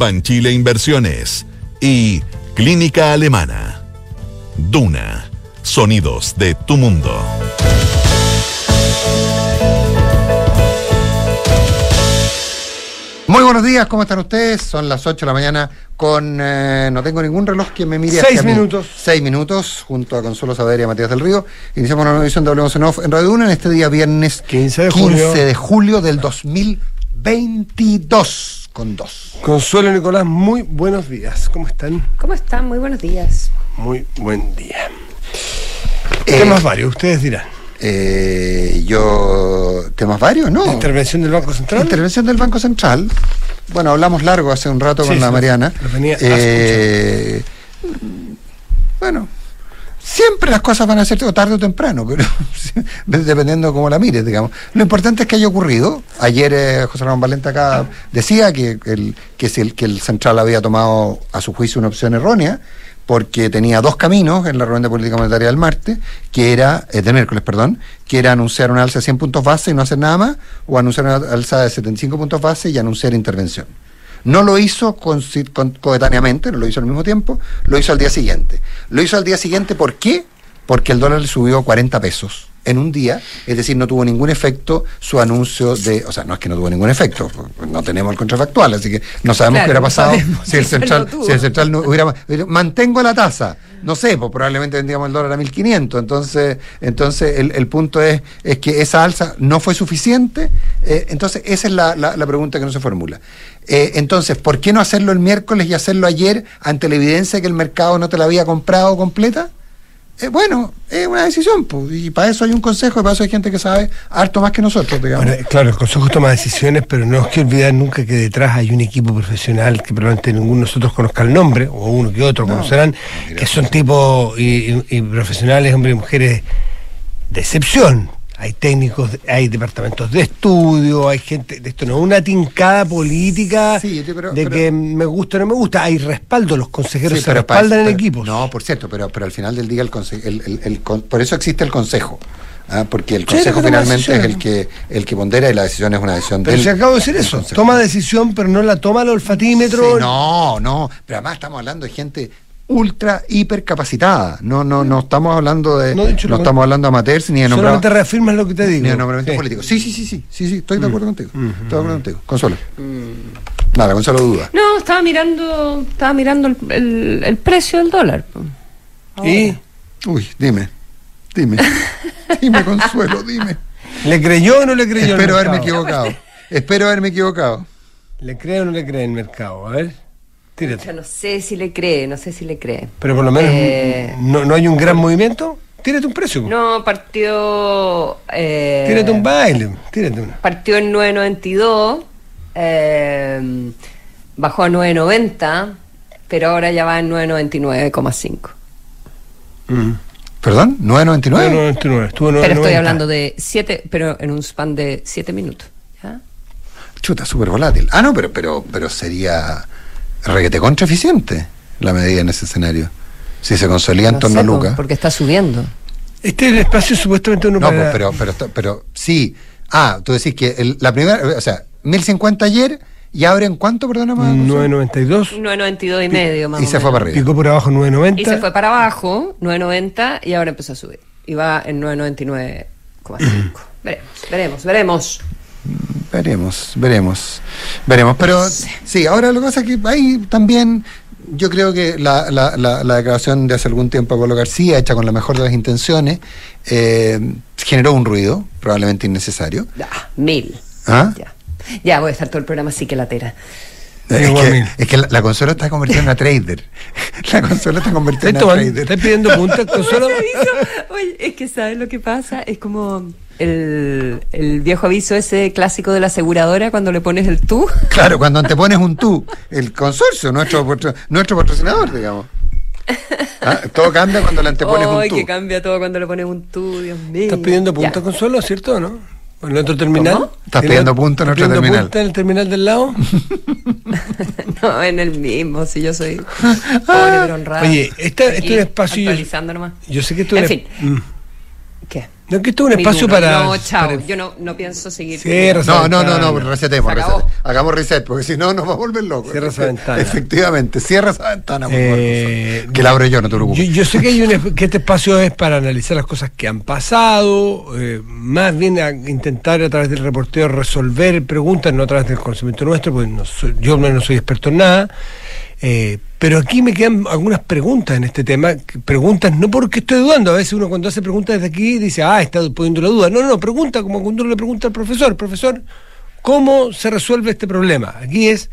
Banchile Inversiones y Clínica Alemana. Duna. Sonidos de tu mundo. Muy buenos días, ¿cómo están ustedes? Son las 8 de la mañana con... eh, no tengo ningún reloj que me mire Seis hacia mí. minutos. Seis minutos, junto a Consuelo Saber y a Matías del Río. Iniciamos una nueva edición de Hablemos en Off en Radio en este día viernes 15 de 15 julio. de julio del 2022 con dos. Consuelo Nicolás, muy buenos días. ¿Cómo están? ¿Cómo están? Muy buenos días. Muy buen día. Eh, Temas varios, ustedes dirán. Eh, yo... ¿Temas varios? No. Intervención del Banco Central. Intervención del Banco Central. Bueno, hablamos largo hace un rato Sí, con la Mariana. lo venía a Eh, bueno, siempre las cosas van a ser o tarde o temprano, pero dependiendo de cómo la mires, digamos. Lo importante es que haya ocurrido. Ayer eh, José Ramón Valente acá decía que el, que, si el, que el Central había tomado a su juicio una opción errónea porque tenía dos caminos en la reunión de política monetaria del martes, que era, eh, del miércoles, perdón, que era anunciar una alza de 100 puntos base y no hacer nada más, o anunciar una alza de 75 puntos base y anunciar intervención. No lo hizo con- coetáneamente, no lo hizo al mismo tiempo, lo hizo al día siguiente. Lo hizo al día siguiente, ¿por qué? Porque el dólar le subió 40 pesos en un día, es decir, no tuvo ningún efecto su anuncio de, o sea, no es que no tuvo ningún efecto, no tenemos el contrafactual, así que no sabemos Claro, qué hubiera pasado si el central, si el central no hubiera- mantengo la tasa, no sé, pues probablemente vendríamos el dólar a 1500, entonces, entonces el, el punto es, es que esa alza no fue suficiente, eh, entonces esa es la, la- la pregunta que no se formula. Eh, entonces, ¿por qué no hacerlo el miércoles y hacerlo ayer ante la evidencia de que el mercado no te la había comprado completa? Eh, bueno, es una decisión, pues, y para eso hay un consejo, y para eso hay gente que sabe harto más que nosotros, digamos. Bueno, claro, el Consejo toma decisiones, pero no es que olvidar nunca que detrás hay un equipo profesional que probablemente ninguno de nosotros conozca el nombre, o uno que otro No, conocerán, que son tipos y, y- y profesionales, hombres y mujeres de excepción. Hay técnicos, hay departamentos de estudio, hay gente, de esto no es una tincada política Sí, pero- de pero- que me gusta o no me gusta, hay respaldo, los consejeros Sí, se respaldan en pero- equipos. No, por cierto, pero, pero al final del día el, conse- el- el- el con- por eso existe el consejo. ¿ah? Porque el consejo finalmente es el que el que pondera y la decisión es una decisión pero del- si acabo de decir eso, toma decisión, pero no la toma el olfatímetro. Sí, no, no, pero además estamos hablando de gente ultra hiper capacitada. No, no, no estamos hablando de No, no, de hecho, lo con- estamos hablando de amateurs ni de Solamente nombramientos reafirmas lo que te digo. ni de nombramientos Sí. políticos. Sí, sí, sí, sí, sí, sí, estoy de acuerdo contigo. Mm. Estoy de acuerdo contigo. Consuelo. Nada, Consuelo duda. No, estaba mirando, estaba mirando el, el- el precio del dólar. ¿Y Uy, dime. Dime. Dime, Consuelo, dime. le creyó o no le creyó? el Espero haberme mercado? equivocado. Espero haberme equivocado. ¿Le cree o no le cree el mercado? A ver, Yo tírate. no sé si le cree, no sé si le cree. Pero por lo menos Eh, no, no hay un gran movimiento. Tírate un precio. No, partió. eh, Tírate un baile. Tírate una. Partió en 9.92, eh, bajó a 9.90, pero ahora ya va en 9.99,5. Mm. ¿Perdón? ¿999? 9.99. Estuvo Pero estoy 9.90. hablando de 7, pero en un span de 7 minutos. ¿ya? Chuta, súper volátil. Ah, no, pero, pero, pero sería reguete contra eficiente la medida en ese escenario. Si se consolida en No torno sé, a Lucas. Porque está subiendo. Este es el espacio supuestamente uno No, para... pero, pero, pero sí. Ah, tú decís que el- la primera, o sea, 1050 ayer y abre en cuánto, perdona más. 9.92. 9.92 y medio más Y o se fue para arriba. Picó por abajo 9.90. Y se fue para abajo, 9.90, y ahora empezó a subir. Y va en 9.99,5. veremos, veremos, veremos. Veremos, veremos, veremos. Pero sí, ahora lo que pasa es que ahí también yo creo que la, la, la, la declaración de hace algún tiempo de Pablo García, hecha con la mejor de las intenciones, eh, generó un ruido, probablemente innecesario. Ya, mil. ¿Ah? Ya. Ya voy a estar todo el programa así que latera. Es Igual que, mil. es que la, la consola está convertida en una trader. La consola está convertida en ¿Estás una tomando- trader. estás pidiendo puntas con solo? Ese aviso, oye, es que ¿sabes lo que pasa? Es como el, el viejo aviso ese clásico de la aseguradora cuando le pones el tú. Claro, cuando te pones un tú, el consorcio, nuestro, nuestro patrocinador, digamos. Ah, todo cambia cuando le antepones un Ay, tú. que cambia todo cuando le pones un tú, Dios mío. ¿Estás pidiendo punta Ya. Consuelo, cierto o no? ¿En otro terminal? ¿Cómo? Estás ¿Tiene- pidiendo punta en otro pidiendo terminal. punta en el terminal del lado? No, en el mismo, si yo soy pobre pero honrada. Oye, este Aquí, es un espacio- Actualizando nomás. Yo sé que esto En es- fin. Mm. ¿Qué? No, que esto es un espacio para. No, chao. para- Yo no, no pienso seguir. Cierra No, no, no, no, resetemos, reset. hagamos reset, porque si no nos va a volver locos. Cierra esa ventana. Efectivamente, cierra esa ventana, por favor, Eh. Que la abro yo, no te Yo, preocupes. yo sé que, hay un, que este espacio es para analizar las cosas que han pasado, eh, más bien a intentar a través del reporteo resolver preguntas, no a través del conocimiento nuestro, porque no soy- yo no soy experto en nada. Eh, pero aquí me quedan algunas preguntas en este tema, preguntas no porque estoy dudando, a veces uno cuando hace preguntas desde aquí dice, ah, está poniendo la duda. No, no, pregunta como cuando uno le pregunta al profesor, profesor, ¿cómo se resuelve este problema? Aquí es,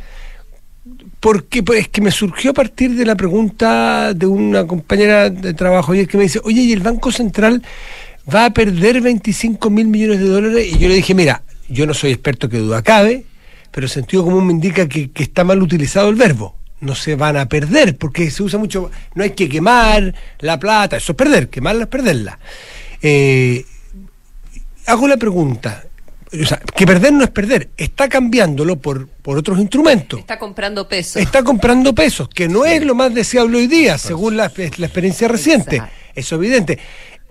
porque pues, es que me surgió a partir de la pregunta de una compañera de trabajo y es que me dice, oye, ¿y el Banco Central va a perder 25 mil millones de dólares? Y yo le dije, mira, yo no soy experto que duda cabe, pero el sentido común me indica que está mal utilizado el verbo. No se van a perder, porque se usa mucho, no hay que quemar la plata, eso es perder, quemarla es perderla. Eh, hago la pregunta, o sea, que perder no es perder, está cambiándolo por, por otros instrumentos. Está comprando peso. Está comprando pesos, que no es lo más deseable hoy día, según la, la experiencia reciente. Exacto. Eso es evidente.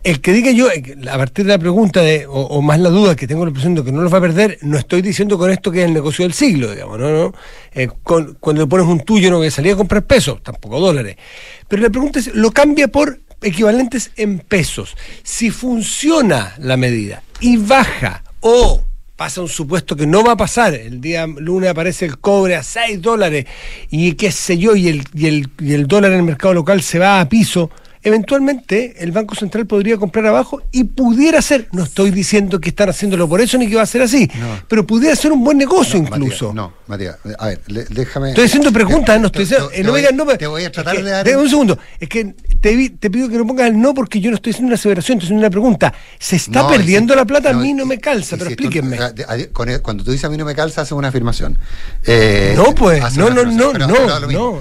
El que diga yo, a partir de la pregunta, de, o, más la duda que tengo la impresión de que no los va a perder, no estoy diciendo con esto que es el negocio del siglo, digamos, ¿no? no Eh, cuando le pones un tuyo no voy a salir a comprar pesos, tampoco dólares. Pero la pregunta es, lo cambia por equivalentes en pesos. Si funciona la medida y baja o pasa un supuesto que no va a pasar, el día lunes aparece el cobre a 6 dólares y qué sé yo, y el, y el, y el dólar en el mercado local se va a piso, eventualmente el Banco Central podría comprar abajo y pudiera ser, no estoy diciendo que están haciéndolo por eso ni que va a ser así, No. pero pudiera ser un buen negocio No, incluso. No, Matías, a ver, le- déjame. Estoy haciendo preguntas, no estoy diciendo. te- eh, no voy- digas no. me- Te voy a es tratar que- de dar. déjame un segundo. Es que te, pido que no pongas el no porque yo no estoy haciendo una aseveración, estoy haciendo una pregunta. ¿Se está perdiendo si- la plata? a mí no me calza, pero si explíquenme. cuando tú dices a mí no me calza, haces una afirmación. Eh, No, pues, no, no, no, no, no,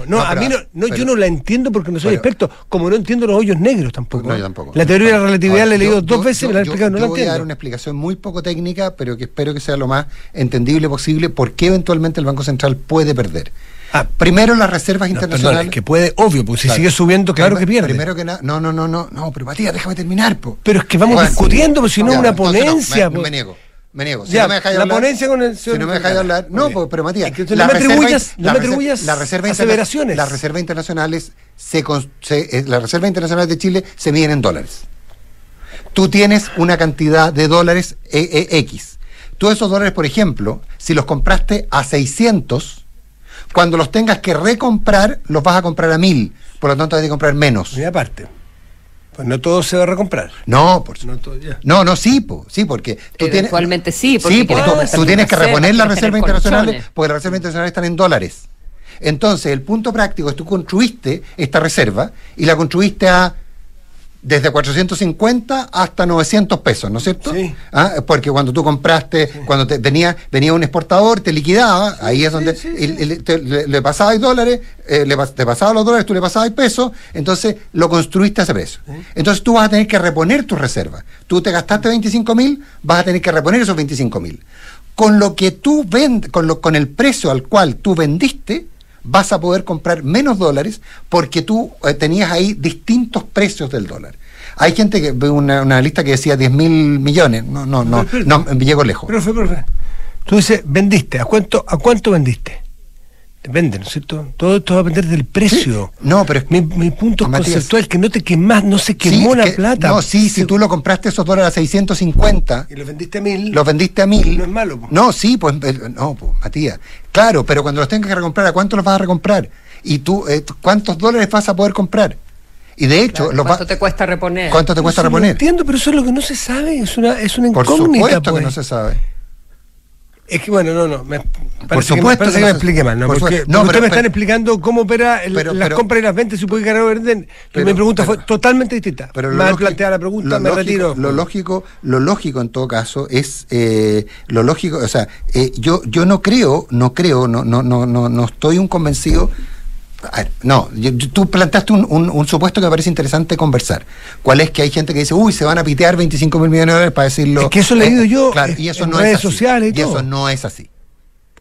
no, a mí no, no, yo no la entiendo porque no soy experto, como no entiendo los hoyos negros tampoco. No, yo tampoco. La teoría de la relatividad Ahora, la he leído yo- dos yo- veces, yo- me la han explicado, no yo la voy a dar entiendo. una explicación muy poco técnica, pero que espero que sea lo más entendible posible, por qué eventualmente el Banco Central puede perder. Ah, Primero, las reservas no, perdón, internacionales. es que puede, obvio, porque si Claro. sigue subiendo, claro que Primero- pierde. Primero que nada, no, no, no, no, no, pero Matías, déjame terminar, po. Pero es que vamos discutiendo, pues, si no ya, una entonces no, ponencia, me, pues. me niego, me niego. Si Ya, no me dejáis la hablar- ponencia con el Si señor no me dejáis hablar, no, pues, pero Matías, Es que no me atribuyas- las me atribuyas las reservas interna- aseveraciones. Las reservas internacionales se, se- eh, las reservas internacionales de Chile se miden en dólares. Tú tienes una cantidad de dólares eh, eh, X. Tú esos dólares, por ejemplo, si los compraste a 600, cuando los tengas que recomprar, los vas a comprar a 1000. Por lo tanto, hay que comprar menos. Y aparte, pues no todo se va a recomprar. No, por No todo. No, no, sí, po, sí, porque tú tienes. Sí, porque sí, porque tú, tú tienes que reponer las reservas internacionales, porque las reservas internacionales están en dólares. Entonces, el punto práctico es tú construiste esta reserva y la construiste a desde 450 hasta 900 pesos, ¿no es cierto? Sí. Ah, Porque cuando tú compraste, cuando te, venía, venía un exportador, te liquidaba, ahí es donde sí, y- y le, te- le- le pasabas dólares, eh, le, te pasaba los dólares, tú le pasabas pesos, entonces lo construiste a ese precio. Entonces tú vas a tener que reponer tus reservas. Tú te gastaste 25 mil, vas a tener que reponer esos 25 mil. Con lo que tú vendes, con, lo, con el precio al cual tú vendiste, vas a poder comprar menos dólares porque tú eh, tenías ahí distintos precios del dólar. Hay gente que ve una, una lista que decía 10 mil millones. No, no, no, no, me llego lejos. Profe, profe. Tú dices, vendiste. ¿A cuánto, ¿A cuánto vendiste? Depende, ¿no es cierto? Todo esto va a depender del precio. No, pero es- mi, mi punto es Matías. conceptual, que no te quemas, no se Sí, quemó es la que- plata. No, sí, si tú lo compraste esos dólares a 650 Y lo vendiste a mil. los vendiste a mil. No es malo, po. No, sí, pues eh, no, pues, Matías. Claro, pero cuando los tengas que recomprar, ¿a cuánto los vas a recomprar? Y tú, eh, ¿cuántos dólares vas a poder comprar? Y de hecho, los ¿Cuánto va- te cuesta reponer? ¿cuánto te cuesta Eso lo reponer? entiendo, pero eso es lo que no se sabe. Es una, es una Por incógnita. supuesto pues. que no se sabe. Es que bueno, no, no. Me, parece supuesto que, me, que que no me expliqué mal, ¿no? por Porque. No, porque pero- ustedes me están pero- explicando cómo opera el- pero- las compras y las ventas, si puede ganar o vender. Mi pregunta fue totalmente distinta. Pero Mal lógico- planteada la pregunta, lo me lógico- retiro. Lo lógico, lo lógico en todo caso es eh, lo lógico, o sea, eh, yo yo no creo, no creo, no no no no no estoy un convencido. No, tú planteaste un, un- un supuesto que me parece interesante conversar. ¿Cuál es que hay gente que dice, uy, se van a pitear 25 mil millones de dólares para decirlo? Es que eso he leído yo, Claro, eh, y eso en no redes es así. sociales y eso todo. no es así.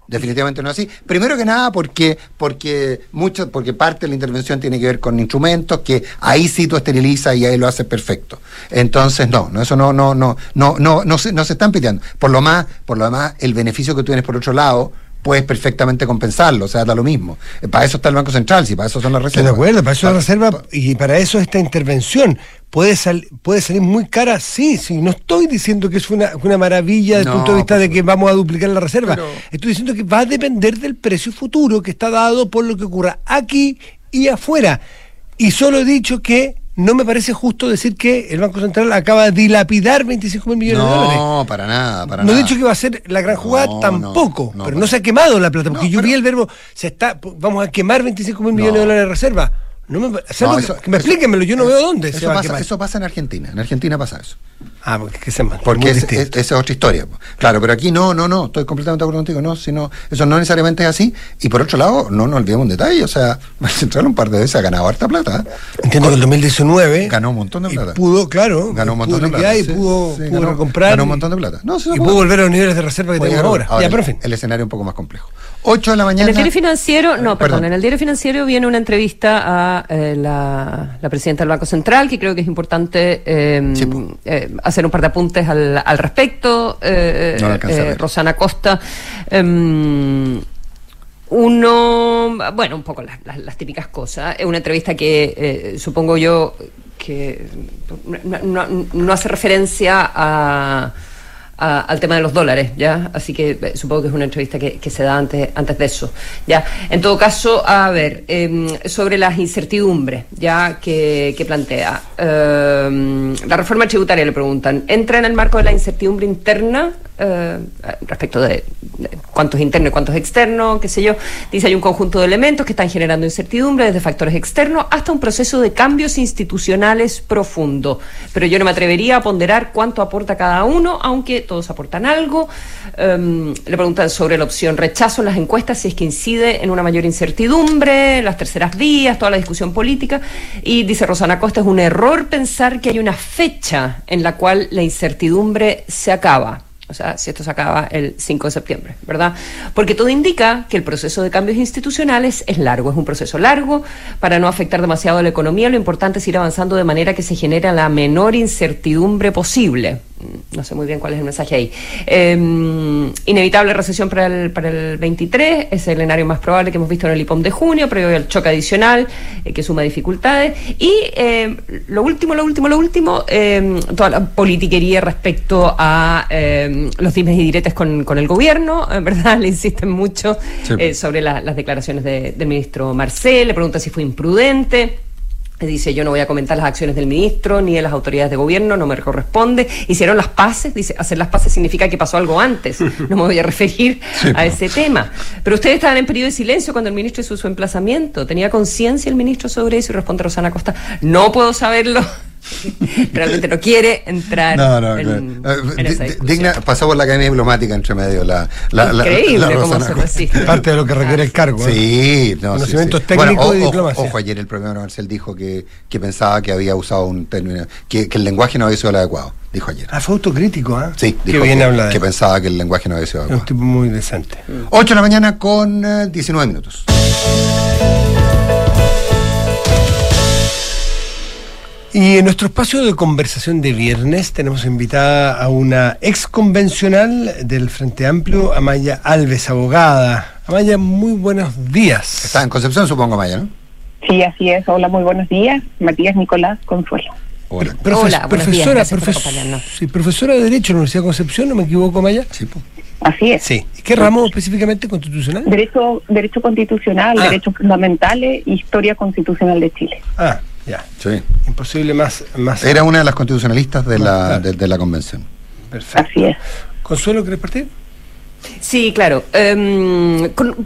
Definitivamente no es así. Primero que nada porque porque mucho porque parte de la intervención tiene que ver con instrumentos que ahí sí tú esterilizas y ahí lo haces perfecto. Entonces no, no eso no no no no no no se, no se están piteando. Por lo más por lo demás el beneficio que tú tienes por otro lado puedes perfectamente compensarlo, o sea, da lo mismo. Eh, Para eso está el Banco Central, si para eso son las Estoy reservas. de acuerdo, para eso la reserva y para eso esta intervención. ¿Puede, sal- ¿Puede salir muy cara? Sí, sí. No estoy diciendo que es una, una maravilla desde el punto de vista de que vamos a duplicar la reserva. Pero- Estoy diciendo que va a depender del precio futuro que está dado por lo que ocurra aquí y afuera. Y solo he dicho que no me parece justo decir que el Banco Central acaba de dilapidar 25 mil millones de dólares. No, para nada, para no he nada. dicho que va a ser la gran jugada No, tampoco, pero para- no se ha quemado la plata, porque yo vi el verbo, se está, vamos a quemar 25 mil millones de dólares de reserva. No me, eso- que me eso- explíquenmelo, yo no eso- veo dónde se eso va a pasa, quemar. Eso pasa en Argentina, en Argentina pasa eso. Ah, porque que se Porque muy es- es- esa es otra historia. Claro, pero aquí no, no, no, estoy completamente de acuerdo contigo, no, sino, eso no necesariamente es así. Y por otro lado, no nos olvidemos un detalle, o sea, el Central un par de veces ha ganado harta plata. Entiendo que el 2019 Ganó un montón de y plata. pudo, claro, Ganó un montón de plata. y sí, pudo, sí, pudo ganó- recomprar Ganó un y- montón de plata. No, y pudo volver a los niveles de reserva que tenemos ahora. Ya, el- pero en fin. El escenario un poco más complejo. 8 de la En mañana. el diario financiero, no, perdón, Perdón. en el diario financiero viene una entrevista a eh, la, la presidenta del Banco Central, que creo que es importante eh, Sí, po. eh, hacer un par de apuntes al, al respecto. Eh, No. Rosana Costa. em, uno, bueno, un poco las, las- las típicas cosas. Es una entrevista que supongo yo que no hace referencia a, a- al tema de los dólares, ¿ya? Así que eh, supongo que es una entrevista que, se da antes, antes de eso, ¿ya? En todo caso, a ver, em, sobre las incertidumbres, ¿ya? Que, que plantea. Em, la reforma tributaria, le preguntan, ¿entra en el marco de la incertidumbre interna eh, respecto de, de cuánto es interno y cuánto es externo, qué sé yo? Dice, hay un conjunto de elementos que están generando incertidumbre, desde factores externos hasta un proceso de cambios institucionales profundo. Pero yo no me atrevería a ponderar cuánto aporta cada uno, aunque todos aportan algo. Em, le preguntan sobre la opción rechazo en las encuestas, si es que incide en una mayor incertidumbre, las terceras vías, toda la discusión política. Y dice Rosana Costa, es un error pensar que hay una fecha en la cual la incertidumbre se acaba. O sea, si esto se acaba el 5 de septiembre, ¿verdad? Porque todo indica que el proceso de cambios institucionales es largo, es un proceso largo. Para no afectar demasiado a la economía, lo importante es ir avanzando de manera que se genere la menor incertidumbre posible. No sé muy bien cuál es el mensaje ahí. Eh, inevitable recesión para el, para el 23, es el escenario más probable que hemos visto en el IPOM de junio, previo al choque adicional eh, que suma dificultades. Y eh, lo último, lo último, lo último, eh, toda la politiquería respecto a los dimes y diretes con, con el gobierno, en verdad, le insisten mucho Sí. eh, sobre la- las declaraciones de- del ministro Marcel, le pregunta si fue imprudente. Dice, yo no voy a comentar las acciones del ministro ni de las autoridades de gobierno, no me corresponde. Hicieron las paces, dice, hacer las paces significa que pasó algo antes, no me voy a referir Sí, a ese tema. Pero ustedes estaban en periodo de silencio cuando el ministro hizo su emplazamiento. ¿Tenía conciencia el ministro sobre eso? Y responde Rosana Costa, no puedo saberlo. Realmente no quiere entrar No, no, en, claro. Eh, en esa discusión. digna, pasó por la Academia Diplomática entre medio la, Increíble la cómo Rosana se resiste. Parte de lo que requiere el cargo. ¿eh? Sí, no, sí, Conocimientos sí. técnicos Bueno, diplomacia. Ojo, ayer el propio Marcel dijo que, que pensaba que había usado un término, que, que el lenguaje no había sido el adecuado, dijo ayer. Ah, fue autocrítico, ¿ah? Sí, que dijo bien que, pensaba que el lenguaje no había sido Es un adecuado. tipo muy decente. 8 de la mañana con eh, 19 minutos. Y en nuestro espacio de conversación de viernes tenemos invitada a una ex convencional del Frente Amplio, Amaya Alves, abogada. Amaya, muy buenos días. Está en Concepción, supongo, Maya, ¿no? Sí, así es. Hola, muy buenos días. Matías Nicolás Consuelo. Hola. Profe- Hola, buenos días, profesora, profes- sí, profesora de Derecho en la Universidad de Concepción, ¿no me equivoco, Amaya? Sí, po. Así es. Sí. ¿Y ¿Qué ramo específicamente constitucional? Derecho, derecho constitucional, Ah. derechos fundamentales, historia constitucional de Chile. Ah, ya. Sí. Imposible más. más Era una de las constitucionalistas de la, Claro. de, de la convención. Perfecto. Así es. Consuelo, ¿querés partir? Sí, claro. Em,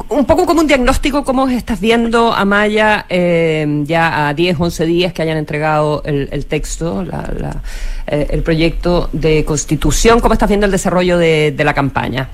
un poco como un diagnóstico, ¿cómo estás viendo, Amaya, eh, ya a 10, 11 días que hayan entregado el, texto, eh, el proyecto de constitución? ¿Cómo estás viendo el desarrollo de, la campaña?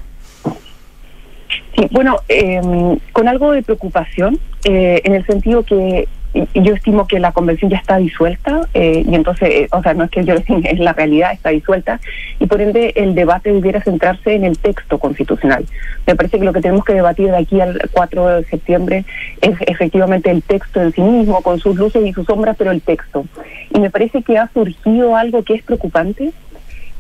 Sí, bueno, em, con algo de preocupación, eh, en el sentido que yo estimo que la convención ya está disuelta eh, y entonces, eh, o sea, no es que yo es la realidad, está disuelta y por ende el debate debiera centrarse en el texto constitucional. Me parece que lo que tenemos que debatir de aquí al 4 de septiembre es efectivamente el texto en sí mismo, con sus luces y sus sombras, pero el texto. Y me parece que ha surgido algo que es preocupante,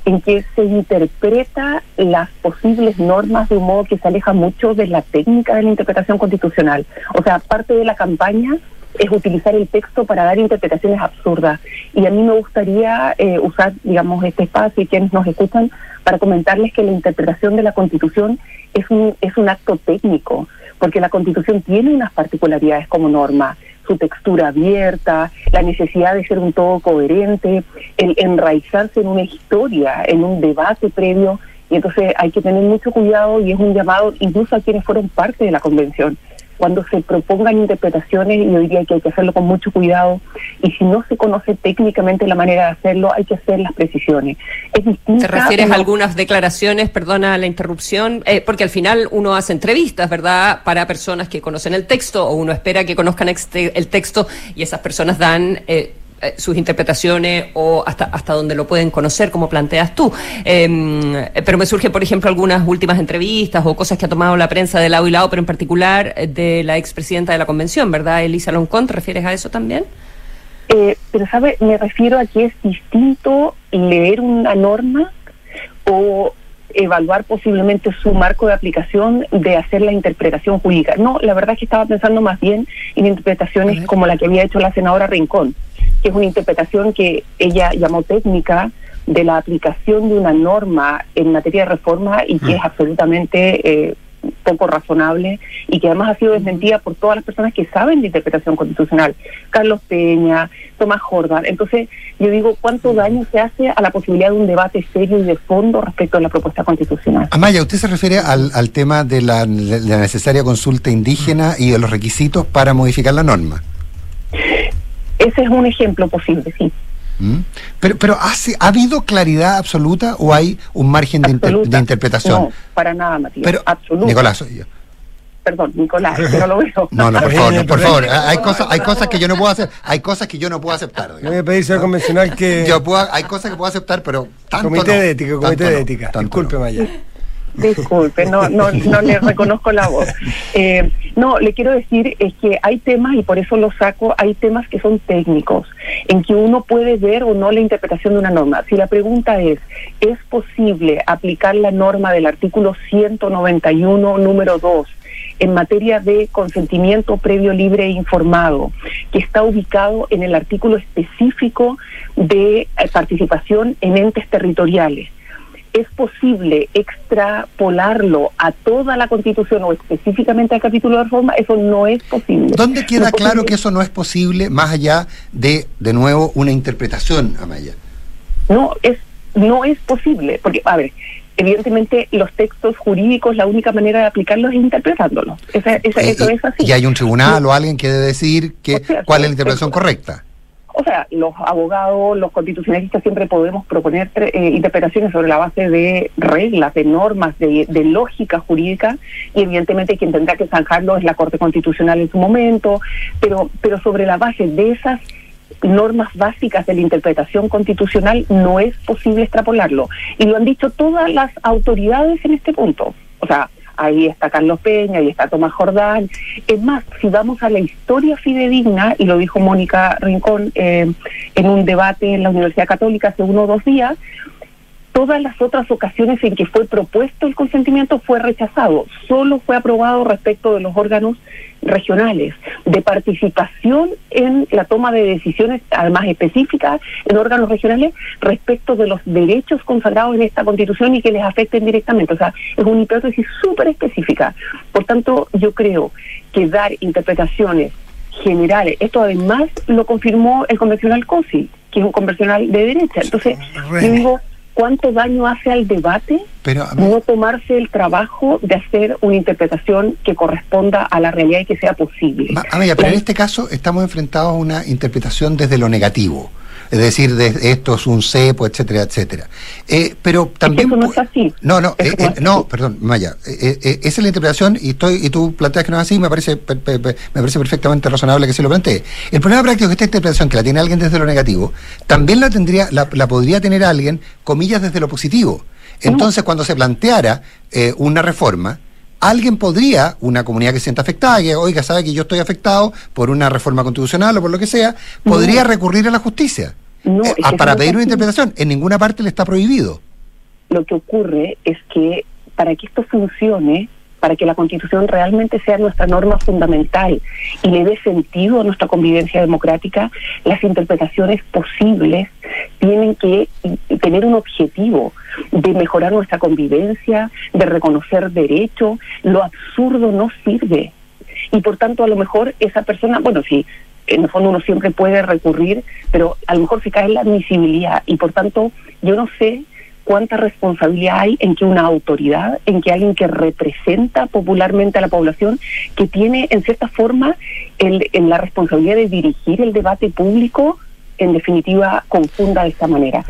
en que se interpreta las posibles normas de un modo que se aleja mucho de la técnica de la interpretación constitucional. O sea, parte de la campaña es utilizar el texto para dar interpretaciones absurdas. Y a mí me gustaría eh, usar, digamos, este espacio y quienes nos escuchan para comentarles que la interpretación de la Constitución es un, es un acto técnico, porque la Constitución tiene unas particularidades como norma, su textura abierta, la necesidad de ser un todo coherente, el enraizarse en una historia, en un debate previo, y entonces hay que tener mucho cuidado y es un llamado incluso a quienes fueron parte de la convención cuando se propongan interpretaciones, y yo diría que hay que hacerlo con mucho cuidado, y si no se conoce técnicamente la manera de hacerlo, hay que hacer las precisiones. Es ¿Te refieres a algunas declaraciones, perdona la interrupción? Eh, porque al final uno hace entrevistas, ¿verdad?, para personas que conocen el texto, o uno espera que conozcan el texto, y esas personas dan... Eh, eh, sus interpretaciones o hasta, hasta donde lo pueden conocer, como planteas tú. Em, pero me surgen, por ejemplo, algunas últimas entrevistas o cosas que ha tomado la prensa de lado y lado, pero en particular eh, de la expresidenta de la convención, ¿verdad? Elisa Loncón, ¿te refieres a eso también? Eh, pero, ¿sabe? Me refiero a que es distinto leer una norma o evaluar posiblemente su marco de aplicación de hacer la interpretación jurídica. No, la verdad es que estaba pensando más bien en interpretaciones como la que había hecho la senadora Rincón, que es una interpretación que ella llamó técnica de la aplicación de una norma en materia de reforma y que mm. es absolutamente eh, poco razonable y que además ha sido desmentida por todas las personas que saben de interpretación constitucional. Carlos Peña, Tomás Jordan. Entonces, yo digo, ¿cuánto daño se hace a la posibilidad de un debate serio y de fondo respecto a la propuesta constitucional? Amaya, ¿usted se refiere al, al tema de la, de la necesaria consulta indígena y de los requisitos para modificar la norma? Ese es un ejemplo posible, sí. ¿Mm? Pero, pero ¿ha, ¿ha habido claridad absoluta o hay un margen de, interpretación? No, para nada, Matías. Pero, absoluto. Nicolás, soy yo. Perdón, Nicolás, que no lo veo. No, no, por favor, por favor. Hay cosas, hay cosas que yo no puedo hacer, hay cosas que yo no puedo aceptar. voy a pedir, señor convencional, que. Yo puedo, hay cosas que puedo aceptar, pero tanto Comité de ética, comité de ética. Disculpe, Maya. Disculpe, no, no, no le reconozco la voz. Eh, no, le quiero decir es que hay temas, y por eso lo saco, hay temas que son técnicos, en que uno puede ver o no la interpretación de una norma. Si la pregunta es, ¿es posible aplicar la norma del artículo 191, número 2, en materia de consentimiento previo libre e informado, que está ubicado en el artículo específico de eh, participación en entes territoriales? Es posible extrapolarlo a toda la Constitución o específicamente al capítulo de reforma, eso no es posible. ¿Dónde queda claro que eso no es posible más allá de, de nuevo, una interpretación, Amaya? No, es, no es posible, porque, a ver, evidentemente los textos jurídicos la única manera de aplicarlos es interpretándolos. Esa, esa, eso es así. Y hay un tribunal o alguien que debe decir que, cuál es la interpretación correcta. O sea, los abogados, los constitucionalistas siempre podemos proponer eh, interpretaciones sobre la base de reglas, de normas, de, lógica jurídica, y evidentemente quien tendrá que zanjarlo es la Corte Constitucional en su momento, pero, pero sobre la base de esas normas básicas de la interpretación constitucional no es posible extrapolarlo. Y lo han dicho todas las autoridades en este punto. O sea, ahí está Carlos Peña, ahí está Tomás Jordán. Es más, si vamos a la historia fidedigna, y lo dijo Mónica Rincón eh, en un debate en la Universidad Católica hace uno o dos días, todas las otras ocasiones en que fue propuesto el consentimiento fue rechazado. Solo fue aprobado respecto de los órganos regionales, de participación en la toma de decisiones, además específicas, en órganos regionales respecto de los derechos consagrados en esta constitución y que les afecten directamente. O sea, es una hipótesis súper específica. Por tanto, yo creo que dar interpretaciones generales, esto además lo confirmó el convencional COSI, que es un convencional de derecha. Entonces, yo digo cuánto daño hace al debate Pero, no tomarse el trabajo de hacer una interpretación que corresponda a la realidad y que sea posible. Pero en este caso estamos enfrentados a una interpretación desde lo negativo es decir, de, esto es un cepo, etcétera, etcétera. Eh, pero también... no es así. No, no, eh, eh, no, perdón, Maya, esa es la interpretación y estoy y tú planteas que no es así, me parece me parece perfectamente razonable que se lo plantee. El problema práctico es que esta interpretación que la tiene alguien desde lo negativo, también la tendría, la, podría tener alguien, comillas, desde lo positivo. Entonces, cuando se planteara una reforma, alguien podría, una comunidad que se sienta afectada, que oiga, sabe que yo estoy afectado por una reforma constitucional o por lo que sea, podría recurrir a la justicia eh, para pedir una interpretación. En ninguna parte le está prohibido. Lo que ocurre es que para que esto funcione, para que la Constitución realmente sea nuestra norma fundamental y le dé sentido a nuestra convivencia democrática, las interpretaciones posibles tienen que tener un objetivo de mejorar nuestra convivencia, de reconocer derechos. Lo absurdo no sirve. Y por tanto, a lo mejor esa persona, bueno, sí, en el fondo uno siempre puede recurrir, pero a lo mejor se cae en la admisibilidad y por tanto yo no sé cuánta responsabilidad hay en que una autoridad, en que alguien que representa popularmente a la población, que tiene en cierta forma el, en la responsabilidad de dirigir el debate público, en definitiva confunda de esta manera.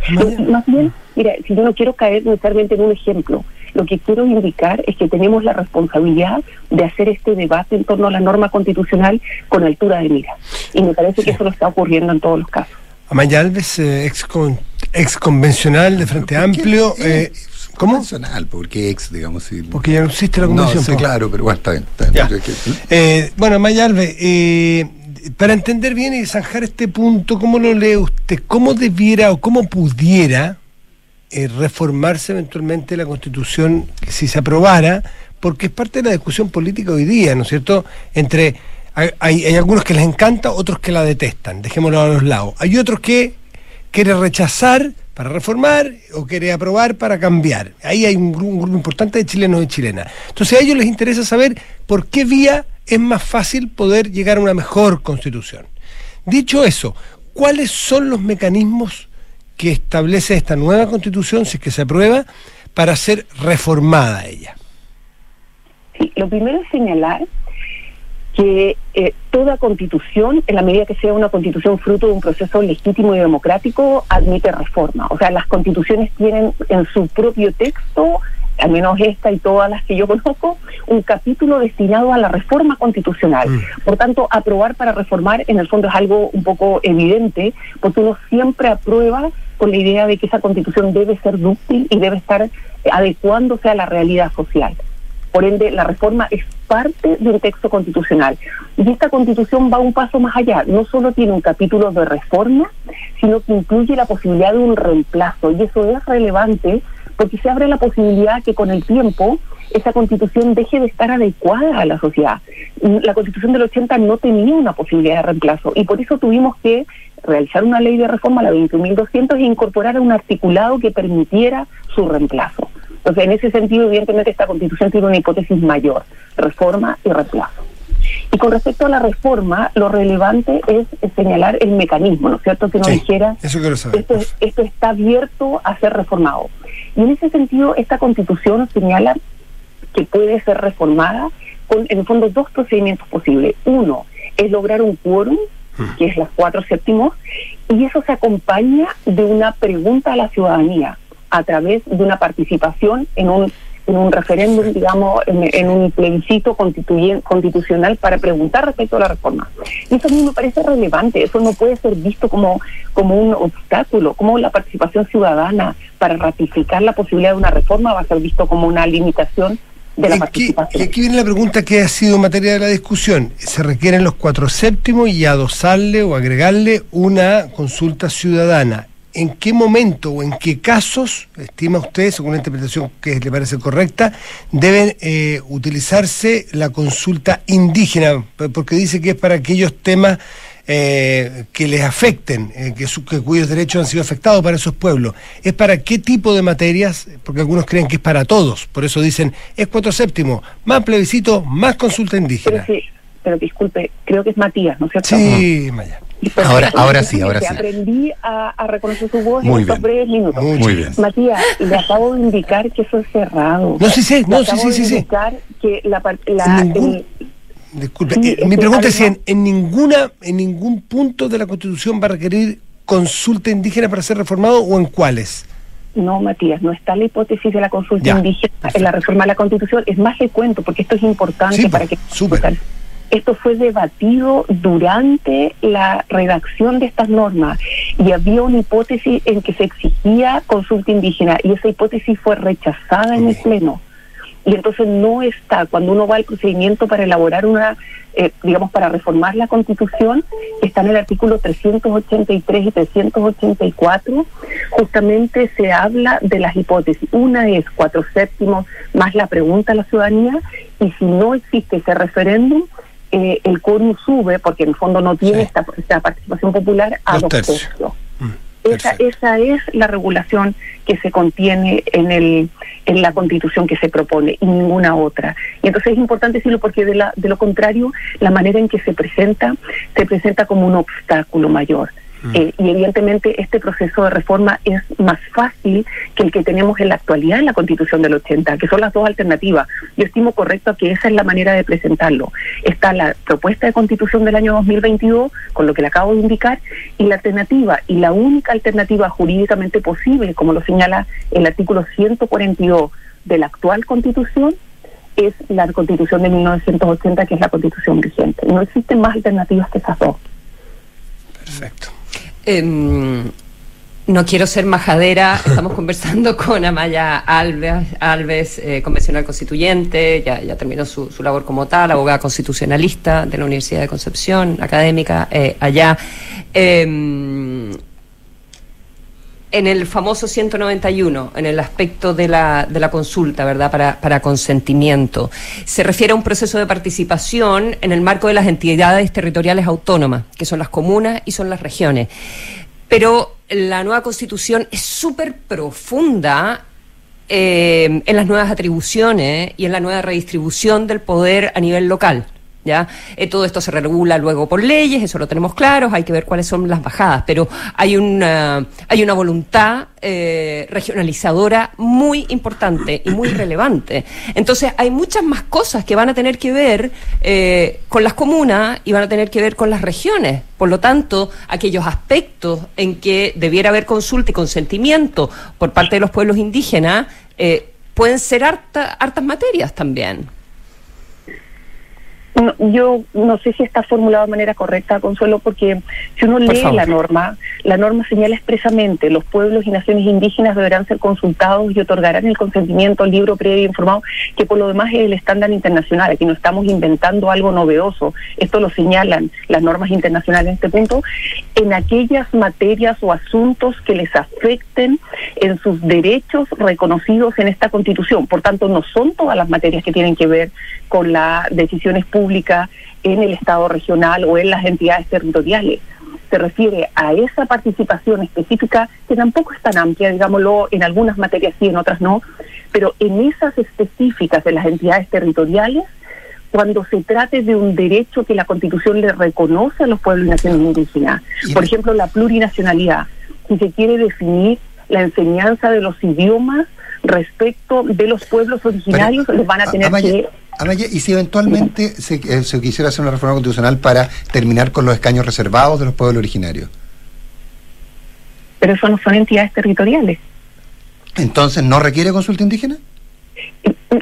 Más bien, mira, si yo no quiero caer necesariamente en un ejemplo, lo que quiero indicar es que tenemos la responsabilidad de hacer este debate en torno a la norma constitucional con altura de mira. Y me parece que eso lo está ocurriendo en todos los casos. Amaya Alves, eh, ex, con, ex convencional de Frente Amplio. Eh, ¿Cómo? Convencional, porque ex, digamos. Porque ya no existe la convención. No, sí, claro, pero bueno, está bien. Eh, bueno, Amaya Alves, eh, para entender bien y zanjar este punto, ¿cómo lo lee usted? ¿Cómo debiera o cómo pudiera eh, reformarse eventualmente la Constitución si se aprobara? Porque es parte de la discusión política hoy día, ¿no es cierto? Entre hay, algunos que les encanta, otros que la detestan, dejémoslo a los lados. Hay otros que quieren rechazar para reformar o quiere aprobar para cambiar. Ahí hay un, grupo importante de chilenos y chilenas. Entonces a ellos les interesa saber por qué vía es más fácil poder llegar a una mejor constitución. Dicho eso, ¿cuáles son los mecanismos que establece esta nueva constitución, si es que se aprueba, para ser reformada ella? Sí, lo primero es señalar que eh, toda constitución, en la medida que sea una constitución fruto de un proceso legítimo y democrático, admite reforma. O sea, las constituciones tienen en su propio texto, al menos esta y todas las que yo conozco, un capítulo destinado a la reforma constitucional. Mm. Por tanto, aprobar para reformar en el fondo es algo un poco evidente, porque uno siempre aprueba con la idea de que esa constitución debe ser dúctil y debe estar adecuándose a la realidad social. Por ende, la reforma es parte de un texto constitucional. Y esta constitución va un paso más allá. No solo tiene un capítulo de reforma, sino que incluye la posibilidad de un reemplazo. Y eso es relevante porque se abre la posibilidad que con el tiempo esa constitución deje de estar adecuada a la sociedad. La constitución del 80 no tenía una posibilidad de reemplazo y por eso tuvimos que realizar una ley de reforma, la 21.200, e incorporar un articulado que permitiera su reemplazo. Entonces, en ese sentido, evidentemente, esta constitución tiene una hipótesis mayor, reforma y reemplazo. Y con respecto a la reforma, lo relevante es, señalar el mecanismo, ¿no es cierto? Que nos dijera, eso esto, esto está abierto a ser reformado. Y en ese sentido, esta constitución señala que puede ser reformada con, en el fondo, dos procedimientos posibles. Uno es lograr un quórum. Que es las cuatro séptimos, y eso se acompaña de una pregunta a la ciudadanía a través de una participación en un en un referéndum, digamos, en, un plebiscito constitucional para preguntar respecto a la reforma. Y eso a mí me parece relevante, eso no puede ser visto como, como un obstáculo, como la participación ciudadana para ratificar la posibilidad de una reforma va a ser visto como una limitación de la participación. y aquí viene la pregunta que ha sido materia de la discusión. ¿Se requieren los cuatro séptimos y adosarle o agregarle una consulta ciudadana? en qué momento o en qué casos, estima usted, según la interpretación que le parece correcta, deben eh, utilizarse la consulta indígena, porque dice que es para aquellos temas eh, que les afecten, eh, que, que, cuyos derechos han sido afectados para esos pueblos. ¿Es para qué tipo de materias? Porque algunos creen que es para todos, por eso dicen, es cuatro séptimo, más plebiscito, más consulta indígena. Pero, sí, pero disculpe, creo que es Matías, ¿no es cierto? Sí, Maya. Ahora, ahora sí, ahora sí. Aprendí a, a reconocer su voz Muy en estos bien. breves minutos. Muy bien. Matías, le acabo de indicar que eso es cerrado. No, sí, sí, Le no, sí, acabo sí, de sí, sí. indicar que la, el- Disculpe, Sí, eh, mi pregunta es si en, en ninguna, en ningún punto de la Constitución va a requerir consulta indígena para ser reformado o en cuáles. No, Matías, no está la hipótesis de la consulta Ya, indígena perfecto. en la reforma de la Constitución. Es más, le cuento, porque esto es importante Sí, para pues, que discutan. Esto fue debatido durante la redacción de estas normas y había una hipótesis en que se exigía consulta indígena y esa hipótesis fue rechazada en el. Pleno. Y entonces no está, cuando uno va al procedimiento para elaborar una, eh, digamos, para reformar la Constitución, está en el artículo 383 y 384, justamente se habla de las hipótesis. Una es cuatro séptimos más la pregunta a la ciudadanía, y si no existe ese referéndum, eh, el quórum sube, porque en el fondo no tiene Sí. esta, esta participación popular, a Dos dos tercios. tercios. Mm, Esa, esa es la regulación que se contiene en el en la constitución que se propone y ninguna otra. Y entonces es importante decirlo porque de, la, de lo contrario, la manera en que se presenta, se presenta como un obstáculo mayor. Eh, y evidentemente este proceso de reforma es más fácil que el que tenemos en la actualidad en la Constitución del 80, que son las dos alternativas. Yo estimo correcto que esa es la manera de presentarlo. Está la propuesta de Constitución del año 2022, con lo que le acabo de indicar, y la alternativa, y la única alternativa jurídicamente posible, como lo señala el artículo 142 de la actual Constitución, es la Constitución de 1980, que es la Constitución vigente. No existen más alternativas que esas dos. Perfecto. Em, no quiero ser majadera, estamos conversando con Amaya Alves, Alves eh, convencional constituyente, ya, ya terminó su, su labor como tal, abogada constitucionalista de la Universidad de Concepción, académica eh, allá. Em, en el famoso 191, en el aspecto de la, de la consulta, ¿verdad?, para, para consentimiento, se refiere a un proceso de participación en el marco de las entidades territoriales autónomas, que son las comunas y son las regiones. Pero la nueva constitución es súper profunda eh, en las nuevas atribuciones y en la nueva redistribución del poder a nivel local. ¿Ya? Eh, todo esto se regula luego por leyes, eso lo tenemos claro, hay que ver cuáles son las bajadas, pero hay una, hay una voluntad eh, regionalizadora muy importante y muy relevante. Entonces, hay muchas más cosas que van a tener que ver eh, con las comunas y van a tener que ver con las regiones. Por lo tanto, aquellos aspectos en que debiera haber consulta y consentimiento por parte de los pueblos indígenas eh, pueden ser harta- hartas materias también. No, yo no sé si está formulado de manera correcta, Consuelo, porque si uno Por lee favor. la norma, la norma señala expresamente los pueblos y naciones indígenas deberán ser consultados y otorgarán el consentimiento libre, previo e informado, que por lo demás es el estándar internacional. Aquí no estamos inventando algo novedoso. Esto lo señalan las normas internacionales en este punto, en aquellas materias o asuntos que les afecten en sus derechos reconocidos en esta Constitución. Por tanto, no son todas las materias que tienen que ver con las decisiones públicas en el Estado regional o en las entidades territoriales. Se refiere a esa participación específica que tampoco es tan amplia, digámoslo, en algunas materias sí, en otras no, pero en esas específicas de las entidades territoriales, cuando se trate de un derecho que la Constitución le reconoce a los pueblos y naciones indígenas. Por ejemplo, la plurinacionalidad. Si se quiere definir la enseñanza de los idiomas respecto de los pueblos originarios, les van a tener Amaya, que... Amaya, y si eventualmente se, eh, se quisiera hacer una reforma constitucional para terminar con los escaños reservados de los pueblos originarios, Pero eso no son entidades territoriales. entonces no requiere consulta indígena?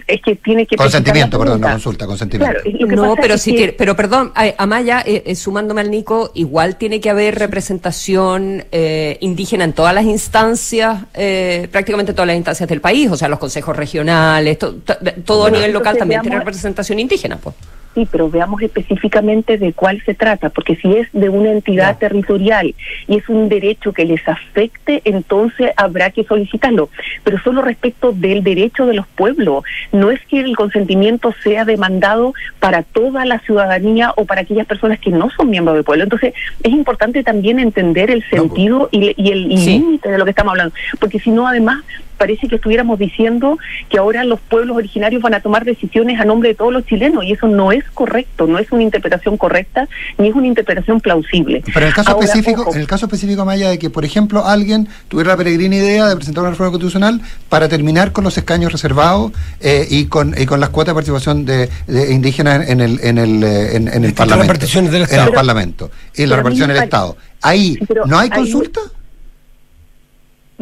Es que tiene que... Consentimiento, perdón, no la consulta, consentimiento. Claro, No, pero si que- tiene- pero perdón, ay, Amaya, eh, eh, sumándome al Nico, igual tiene que haber representación eh, indígena en todas las instancias, eh, prácticamente todas las instancias del país, o sea, los consejos regionales, to- to- todo a nivel local también tiene representación indígena, pues. Sí, pero veamos específicamente de cuál se trata, porque si es de una entidad territorial y es un derecho que les afecte, entonces habrá que solicitarlo. Pero solo respecto del derecho de los pueblos, no es que el consentimiento sea demandado para toda la ciudadanía o para aquellas personas que no son miembros del pueblo. Entonces, es importante también entender el No, sentido y, y el Sí. límite de lo que estamos hablando, porque si no, además, parece que estuviéramos diciendo que ahora los pueblos originarios van a tomar decisiones a nombre de todos los chilenos y eso no es correcto, no es una interpretación correcta ni es una interpretación plausible. Pero en el caso específico, en el caso específico Maya de que por ejemplo alguien tuviera la peregrina idea de presentar una reforma constitucional para terminar con los escaños reservados eh, y con y con las cuotas de participación de, indígenas en el en el eh, en, el parlamento, del Estado. en el parlamento y la repartición del Estado. Ahí no hay consulta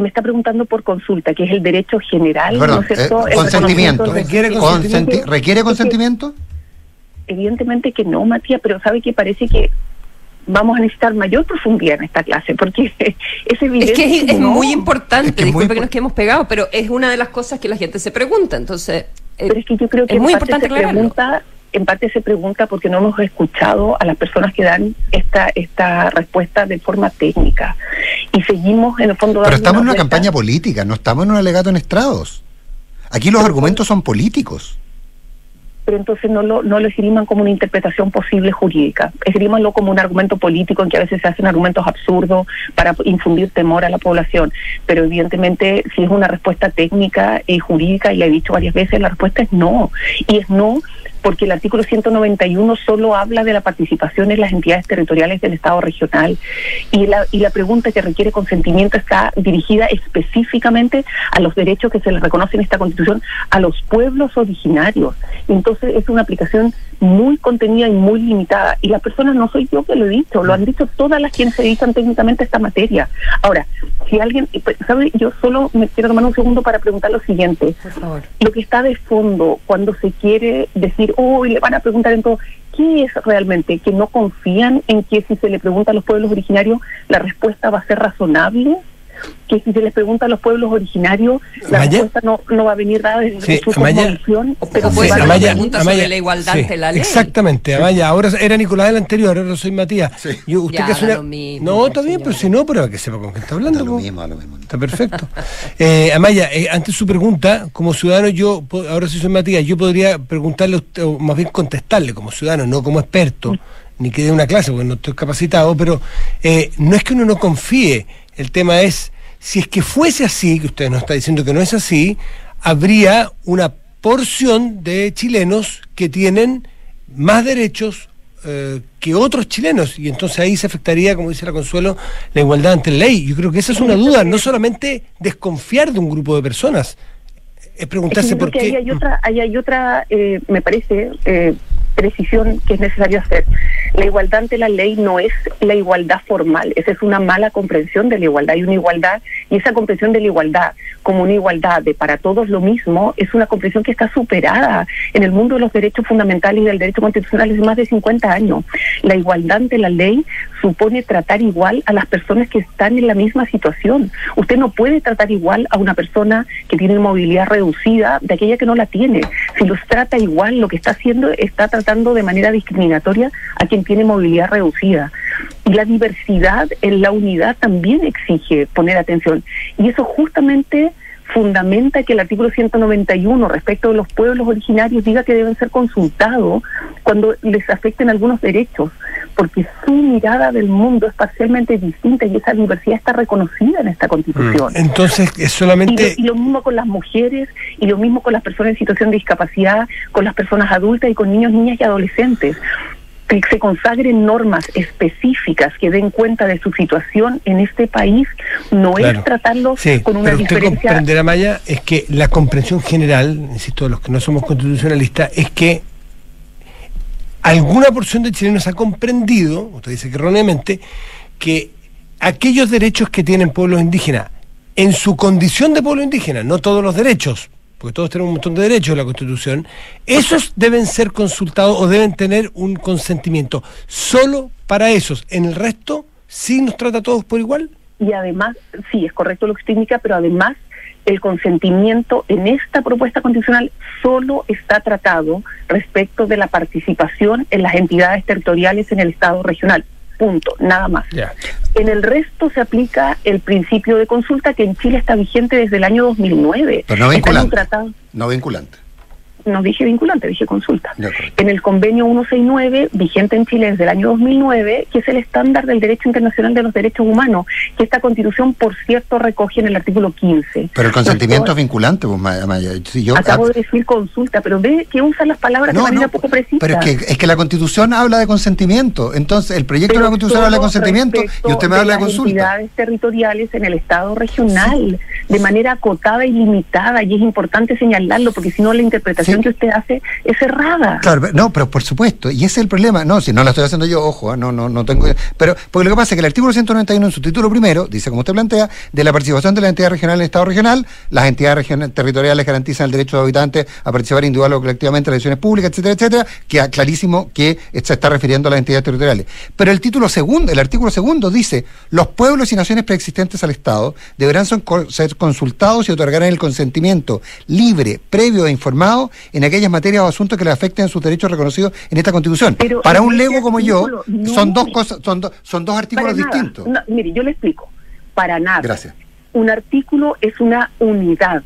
me está preguntando por consulta, que es el derecho general, ¿no es eh, consentimiento. ¿Requiere consentimiento? ¿Requiere consentimiento? Evidentemente que no, Matías, pero sabe que parece que vamos a necesitar mayor profundidad en esta clase, porque es evidente. Es que es, muy importante, disculpe que nos quedemos pegados, pero es una de las cosas que la gente se pregunta, entonces. Eh, pero es que yo creo que es muy importante se pregunta, en parte se pregunta porque no hemos escuchado a las personas que dan esta esta respuesta de forma técnica y seguimos en el fondo. Pero estamos en una campaña política, no estamos en un alegato en estrados. Aquí los argumentos son políticos pero entonces no lo, no lo esgriman como una interpretación posible jurídica, esgrímanlo como un argumento político en que a veces se hacen argumentos absurdos para infundir temor a la población, pero evidentemente si es una respuesta técnica y jurídica, y le he dicho varias veces, la respuesta es no, y es no porque el artículo 191 solo habla de la participación en las entidades territoriales del Estado regional y la, y la pregunta que requiere consentimiento está dirigida específicamente a los derechos que se les reconocen en esta Constitución a los pueblos originarios. Entonces es una aplicación muy contenida y muy limitada y las personas no soy yo que lo he dicho, lo han dicho todas las quienes se dedican técnicamente a esta materia. Ahora, si alguien, pues, ¿sabe? Yo solo me quiero tomar un segundo para preguntar lo siguiente. Por favor. Lo que está de fondo cuando se quiere decir hoy le van a preguntar en todo, ¿qué es realmente? ¿Que no confían en que si se le pregunta a los pueblos originarios la respuesta va a ser razonable? Que si se les pregunta a los pueblos originarios, la respuesta no, no va a venir dada desde su condición, pero puede ser una pregunta sobre la igualdad ante la ley. Exactamente, Amaya, ahora era Nicolás el anterior, ahora soy Matías. Y usted que es una... no, está bien, pero si no, pero que sepa con qué está hablando. Está, lo mismo, lo mismo. está perfecto. eh, Amaya, eh, ante su pregunta, como ciudadano, yo, ahora sí soy Matías, yo podría preguntarle, o más bien contestarle como ciudadano, no como experto, ni que dé una clase, porque no estoy capacitado, pero eh, no es que uno no confíe el tema es, si es que fuese así, que usted nos está diciendo que no es así, habría una porción de chilenos que tienen más derechos eh, que otros chilenos y entonces ahí se afectaría, como dice la Consuelo, la igualdad ante la ley. Yo creo que esa es una duda, no solamente desconfiar de un grupo de personas, es preguntarse por qué. Ahí hay otra, ahí hay otra eh, me parece, eh, precisión que es necesario hacer. La igualdad ante la ley no es la igualdad formal, esa es una mala comprensión de la igualdad. Hay una igualdad y esa comprensión de la igualdad como una igualdad de para todos lo mismo es una comprensión que está superada en el mundo de los derechos fundamentales y del derecho constitucional desde más de 50 años. La igualdad ante la ley supone tratar igual a las personas que están en la misma situación. Usted no puede tratar igual a una persona que tiene movilidad reducida de aquella que no la tiene. Si los trata igual, lo que está haciendo está tratando de manera discriminatoria a quien tiene movilidad reducida. Y la diversidad en la unidad también exige poner atención. Y eso justamente fundamenta que el artículo 191 respecto de los pueblos originarios diga que deben ser consultados cuando les afecten algunos derechos, porque su mirada del mundo es parcialmente distinta y esa diversidad está reconocida en esta constitución. Mm. Entonces, es solamente... Y lo, mismo con las mujeres, y lo mismo con las personas en situación de discapacidad, con las personas adultas y con niños, niñas y adolescentes que se consagren normas específicas que den cuenta de su situación en este país no es tratarlos con una pero usted diferencia. comprenderá, Maya, es que la comprensión general, insisto, los que no somos constitucionalistas, es que alguna porción de chilenos ha comprendido, usted dice que erróneamente, que aquellos derechos que tienen pueblos indígenas en su condición de pueblo indígena, no todos los derechos, porque todos tenemos un montón de derechos en la Constitución, esos deben ser consultados o deben tener un consentimiento solo para esos. En el resto, sí nos trata a todos por igual. Y además, sí, es correcto lo que usted pero además el consentimiento en esta propuesta constitucional solo está tratado respecto de la participación en las entidades territoriales en el Estado regional punto, nada más. En el resto se aplica el principio de consulta que en Chile está vigente desde el año 2009. Pero no vinculante. No vinculante. No dije vinculante, dije consulta. En el convenio 169, vigente en Chile desde el año 2009, que es el estándar del derecho internacional de los derechos humanos, que esta constitución, por cierto, recoge en el artículo 15. Pero el consentimiento es vinculante, pues, Maya. Si yo, acabo de decir consulta, pero ve que usan las palabras de manera poco precisa. Pero es que, es que la constitución habla de consentimiento. Entonces, el proyecto de la constitución habla de consentimiento y usted me habla de, de consulta. entidades territoriales en el Estado regional, de manera acotada y limitada, y es importante señalarlo, porque si no la interpretación que usted hace es errada. Claro, no, pero por supuesto, y ese es el problema. No, si no la estoy haciendo yo, ojo, ¿eh? no, no, no tengo. Pero porque lo que pasa es que el artículo 191 en su título primero dice, como usted plantea, de la participación de la entidad regional en el Estado regional, las entidades territoriales garantizan el derecho de habitantes a participar individual o colectivamente en elecciones públicas, etcétera, etcétera. Queda clarísimo que se está refiriendo a las entidades territoriales. Pero el título segundo, el artículo segundo dice, los pueblos y naciones preexistentes al Estado deberán ser consultados y otorgarán el consentimiento libre, previo e informado en aquellas materias o asuntos que le afecten sus derechos reconocidos en esta Constitución. Para un lego como yo, son dos cosas, son, son dos artículos distintos. mire, yo le explico. Para nada. Gracias. Un artículo es una unidad.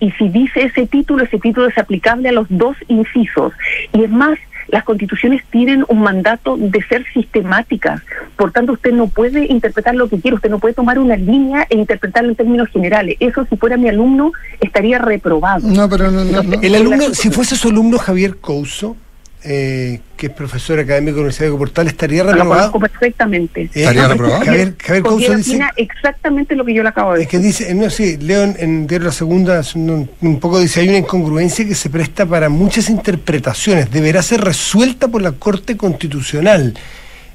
Y si dice ese título, ese título es aplicable a los dos incisos. Y es más, las constituciones tienen un mandato de ser sistemáticas. Por tanto, usted no puede interpretar lo que quiere, usted no puede tomar una línea e interpretarla en términos generales. Eso, si fuera mi alumno, estaría reprobado. No, pero no, El alumno, si fuese su alumno Javier Couso, eh, que es profesor académico de la Universidad de Portal, estaría reprobado. Lo perfectamente. Eh, ¿Estaría reprobado? Javier, Javier Couso dice. exactamente lo que yo le acabo de decir. Es que dice, no, sí, leo en, en La Segunda, un, poco dice: hay una incongruencia que se presta para muchas interpretaciones. Deberá ser resuelta por la Corte Constitucional.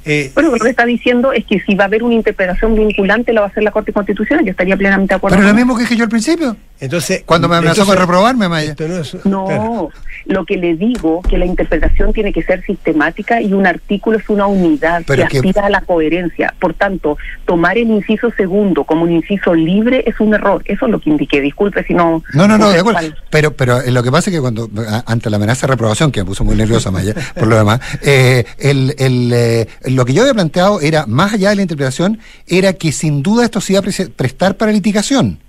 Eh, bueno, lo que está diciendo es que si va a haber una interpretación vinculante, la va a hacer la Corte Constitucional. Yo estaría plenamente de acuerdo. Pero lo mismo que dije yo al principio. Entonces, cuando me amenazó con reprobarme, Maya. No, lo que le digo que la interpretación tiene que ser sistemática y un artículo es una unidad que aspira a la coherencia. Por tanto, tomar el inciso segundo como un inciso libre es un error. Eso es lo que indiqué. Disculpe si no. No, no, no, de acuerdo. Pero, pero lo que pasa es que cuando ante la amenaza de reprobación que me puso muy nerviosa Maya, por lo demás, eh, el, el, eh, lo que yo había planteado era más allá de la interpretación era que sin duda esto se iba a prestar para litigación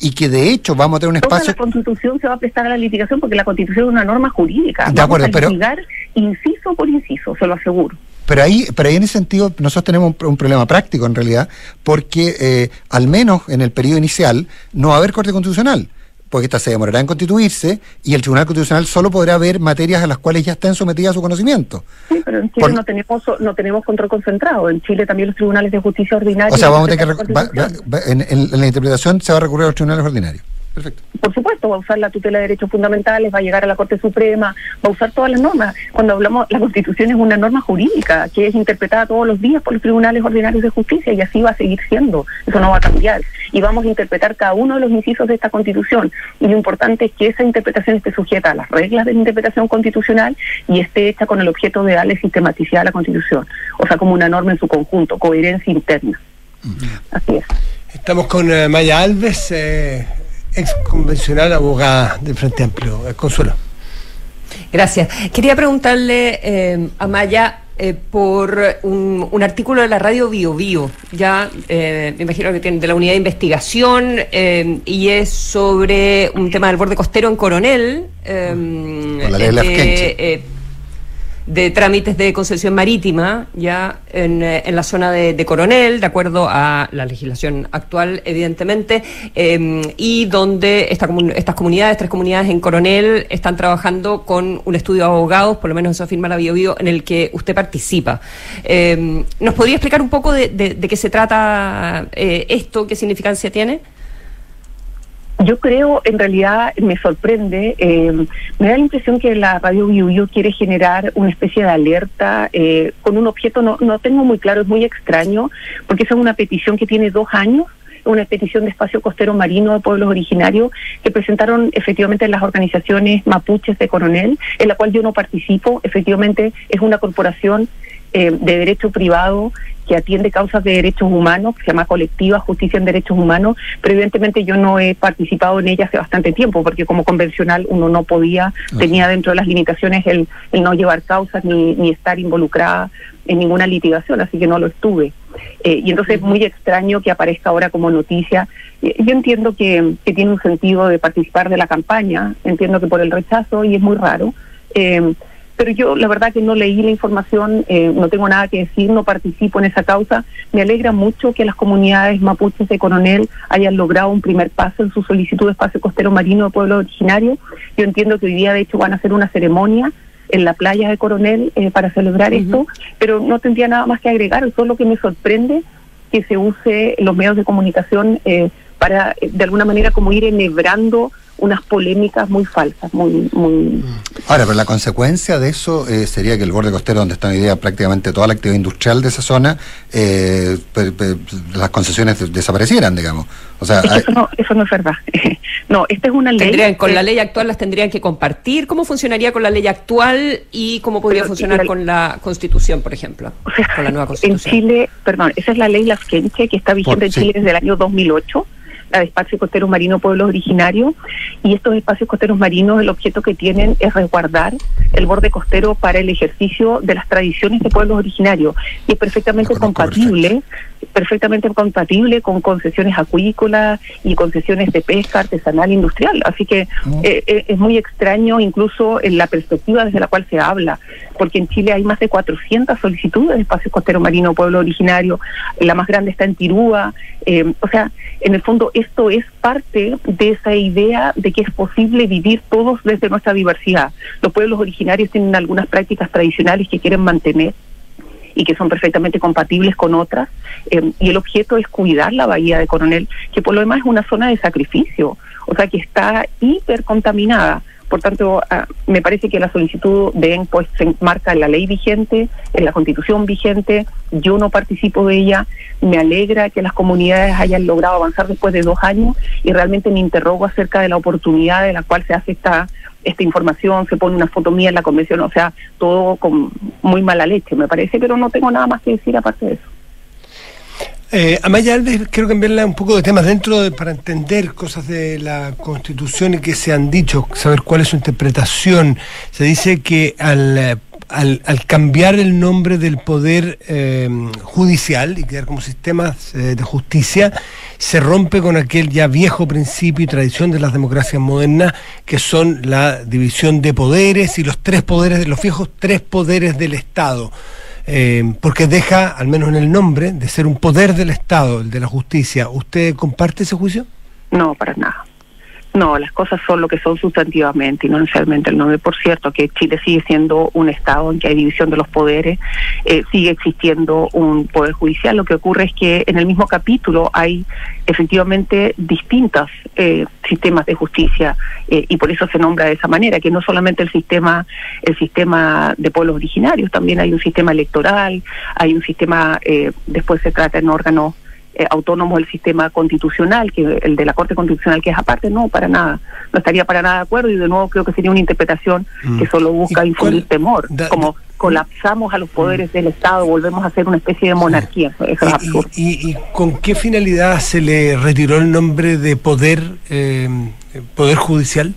y que de hecho vamos a tener un espacio. Toda la Constitución se va a prestar a la litigación porque la Constitución es una norma jurídica. De acuerdo, pero. inciso por inciso, se lo aseguro. Pero ahí, pero ahí en ese sentido nosotros tenemos un, problema práctico en realidad, porque eh, al menos en el periodo inicial no va a haber corte constitucional porque esta se demorará en constituirse y el Tribunal Constitucional solo podrá ver materias a las cuales ya estén sometidas a su conocimiento. Sí, pero en Chile no tenemos no tenemos control concentrado. En Chile también los tribunales de justicia ordinarios. O sea, vamos a tener que. en, la interpretación se va a recurrir a los tribunales ordinarios. Perfecto. Por supuesto, va a usar la tutela de derechos fundamentales, va a llegar a la Corte Suprema, va a usar todas las normas. Cuando hablamos, la Constitución es una norma jurídica que es interpretada todos los días por los tribunales ordinarios de justicia y así va a seguir siendo. Eso no va a cambiar. Y vamos a interpretar cada uno de los incisos de esta Constitución. Y lo importante es que esa interpretación esté sujeta a las reglas de la interpretación constitucional y esté hecha con el objeto de darle sistematicidad a la Constitución. O sea, como una norma en su conjunto, coherencia interna. Así es. Estamos con eh, Maya Alves. Eh ex convencional abogada del Frente Amplio. Eh, Consuelo. Gracias. Quería preguntarle eh, a Maya eh, por un, artículo de la radio Bio Bio, ya me imagino que tiene de la unidad de investigación y es sobre un tema del borde costero en Coronel. Con la ley de trámites de concesión marítima ya en, eh, en la zona de, Coronel, de acuerdo a la legislación actual, evidentemente, em, y donde esta estas comunidades, tres comunidades en Coronel, están trabajando con un estudio de abogados, por lo menos eso afirma la BioBio, en el que usted participa. Em, ¿Nos podría explicar un poco de, de, qué se trata eh, esto, qué significancia tiene? Yo creo, en realidad, me sorprende, eh, me da la impresión que la radio Biuyo quiere generar una especie de alerta eh, con un objeto, no, no tengo muy claro, es muy extraño, porque esa es una petición que tiene dos años, una petición de espacio costero marino de pueblos originarios que presentaron efectivamente las organizaciones mapuches de Coronel, en la cual yo no participo, efectivamente es una corporación eh, de derecho privado que atiende causas de derechos humanos, que se llama Colectiva Justicia en Derechos Humanos, pero evidentemente yo no he participado en ella hace bastante tiempo, porque como convencional uno no podía, tenía dentro de las limitaciones el, el no llevar causas ni, ni estar involucrada en ninguna litigación, así que no lo estuve. Eh, y entonces es muy extraño que aparezca ahora como noticia. Eh, yo entiendo que, que, tiene un sentido de participar de la campaña, entiendo que por el rechazo, y es muy raro. Eh, pero yo la verdad que no leí la información, eh, no tengo nada que decir, no participo en esa causa. Me alegra mucho que las comunidades mapuches de Coronel hayan logrado un primer paso en su solicitud de espacio costero marino de pueblo originario. Yo entiendo que hoy día de hecho van a hacer una ceremonia en la playa de Coronel eh, para celebrar esto, pero no tendría nada más que agregar, solo que me sorprende que se use los medios de comunicación eh, para de alguna manera como ir enhebrando unas polémicas muy falsas, muy... muy... Ahora, pero la consecuencia de eso eh, sería que el borde costero, donde está hoy día prácticamente toda la actividad industrial de esa zona, eh, las concesiones desaparecieran, digamos. O sea, eso, no, eso no es verdad. no, esta es una ley... con la ley actual las tendrían que compartir. ¿Cómo funcionaría con la ley actual y cómo podría funcionar con la Constitución, por ejemplo? con la nueva Constitución. En Chile, perdón, esa es la ley la que está vigente en Chile desde el año 2008 la de espacios costeros marinos pueblos originarios y estos espacios costeros marinos el objeto que tienen es resguardar el borde costero para el ejercicio de las tradiciones de pueblos originarios y es perfectamente compatible perfectamente compatible con concesiones acuícolas y concesiones de pesca artesanal e industrial así que eh, eh, es muy extraño incluso en la perspectiva desde la cual se habla porque en Chile hay más de 400 solicitudes de espacios costeros marinos pueblo originario la más grande está en Tirúa eh, o sea en el fondo esto es parte de esa idea de que es posible vivir todos desde nuestra diversidad. Los pueblos originarios tienen algunas prácticas tradicionales que quieren mantener y que son perfectamente compatibles con otras. Eh, y el objeto es cuidar la bahía de Coronel, que por lo demás es una zona de sacrificio, o sea que está hipercontaminada por tanto, ah, me parece que la solicitud de pues se enmarca en la ley vigente, en la constitución vigente. Yo no participo de ella. Me alegra que las comunidades hayan logrado avanzar después de dos años y realmente me interrogo acerca de la oportunidad de la cual se hace esta esta información, se pone una foto mía en la convención, o sea, todo con muy mala leche, me parece, pero no tengo nada más que decir aparte de eso. Eh, Amaya Alves, quiero cambiarle un poco de temas dentro de, para entender cosas de la Constitución y que se han dicho, saber cuál es su interpretación. Se dice que al, al, cambiar el nombre del poder eh, judicial y quedar como sistemas eh, de justicia, se rompe con aquel ya viejo principio y tradición de las democracias modernas, que son la división de poderes y los tres poderes, los viejos tres poderes del Estado. Eh, porque deja, al menos en el nombre, de ser un poder del Estado, el de la justicia. ¿Usted comparte ese juicio? No, para nada. No, las cosas son lo que son sustantivamente y no necesariamente el nombre. Por cierto, que Chile sigue siendo un Estado en que hay división de los poderes, eh, sigue existiendo un poder judicial. Lo que ocurre es que en el mismo capítulo hay efectivamente distintos eh, sistemas de justicia eh, y por eso se nombra de esa manera, que no solamente el sistema, el sistema de pueblos originarios, también hay un sistema electoral, hay un sistema, después se trata en órganos eh, autónomo el sistema constitucional, que el de la Corte Constitucional, que es aparte, no, para nada. No estaría para nada de acuerdo y de nuevo creo que sería una interpretación que mm. solo busca infundir temor, como colapsamos a los poderes mm. del Estado, volvemos a ser una especie de monarquía. Eso es absurdo. Y, con qué finalidad se le retiró el nombre de poder, eh, poder judicial?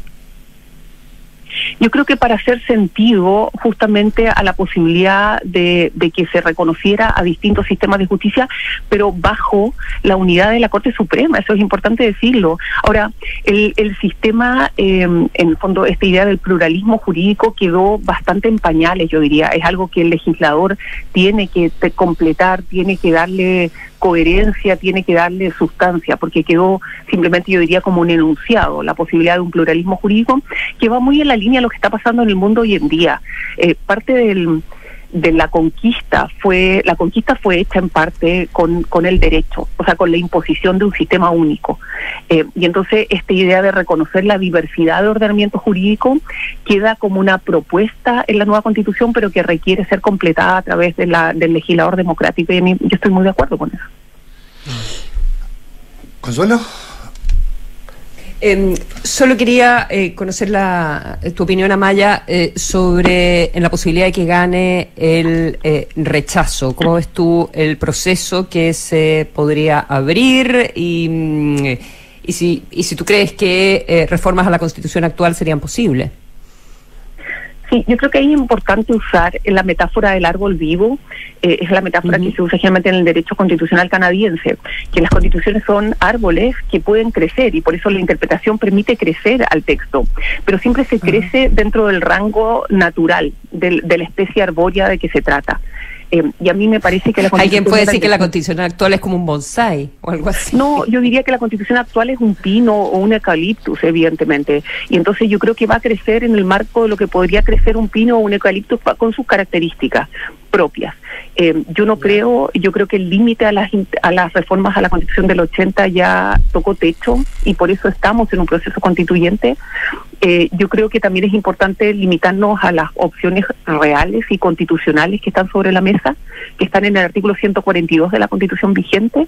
Yo creo que para hacer sentido justamente a la posibilidad de, que se reconociera a distintos sistemas de justicia, pero bajo la unidad de la Corte Suprema, eso es importante decirlo. Ahora, el, el sistema, em, en el fondo, esta idea del pluralismo jurídico quedó bastante en pañales, yo diría. Es algo que el legislador tiene que completar, tiene que darle coherencia, tiene que darle sustancia, porque quedó simplemente, yo diría, como un enunciado, la posibilidad de un pluralismo jurídico que va muy en la línea de lo que está pasando en el mundo hoy en día. Eh, parte del de la conquista fue la conquista fue hecha en parte con, con el derecho, o sea, con la imposición de un sistema único. Eh, y entonces esta idea de reconocer la diversidad de ordenamiento jurídico queda como una propuesta en la nueva constitución, pero que requiere ser completada a través de la, del legislador democrático. Y yo estoy muy de acuerdo con eso. Consuelo. Eh, solo quería eh, conocer la, tu opinión, Amaya, eh, sobre en la posibilidad de que gane el eh, rechazo. ¿Cómo ves tú el proceso que se podría abrir y, mm, si, y si tú crees que reformas a la Constitución actual serían posibles? Sí, yo creo que es importante usar la metáfora del árbol vivo, eh, es la metáfora que se usa generalmente en el derecho constitucional canadiense, que las constituciones son árboles que pueden crecer y por eso la interpretación permite crecer al texto, pero siempre se crece dentro del rango natural del, de la especie arbórea de que se trata. Eh, y a mí me parece que la constitución... ¿Alguien puede decir que la constitución actual es como un bonsai o algo así? No, yo diría que la constitución actual es un pino o un eucaliptus, evidentemente. Y entonces yo creo que va a crecer en el marco de lo que podría crecer un pino o un eucaliptus con sus características propias. Eh, yo no creo, yo creo que el límite a las, a las reformas a la Constitución del 80 ya tocó techo y por eso estamos en un proceso constituyente. Eh, yo creo que también es importante limitarnos a las opciones reales y constitucionales que están sobre la mesa, que están en el artículo 142 de la Constitución vigente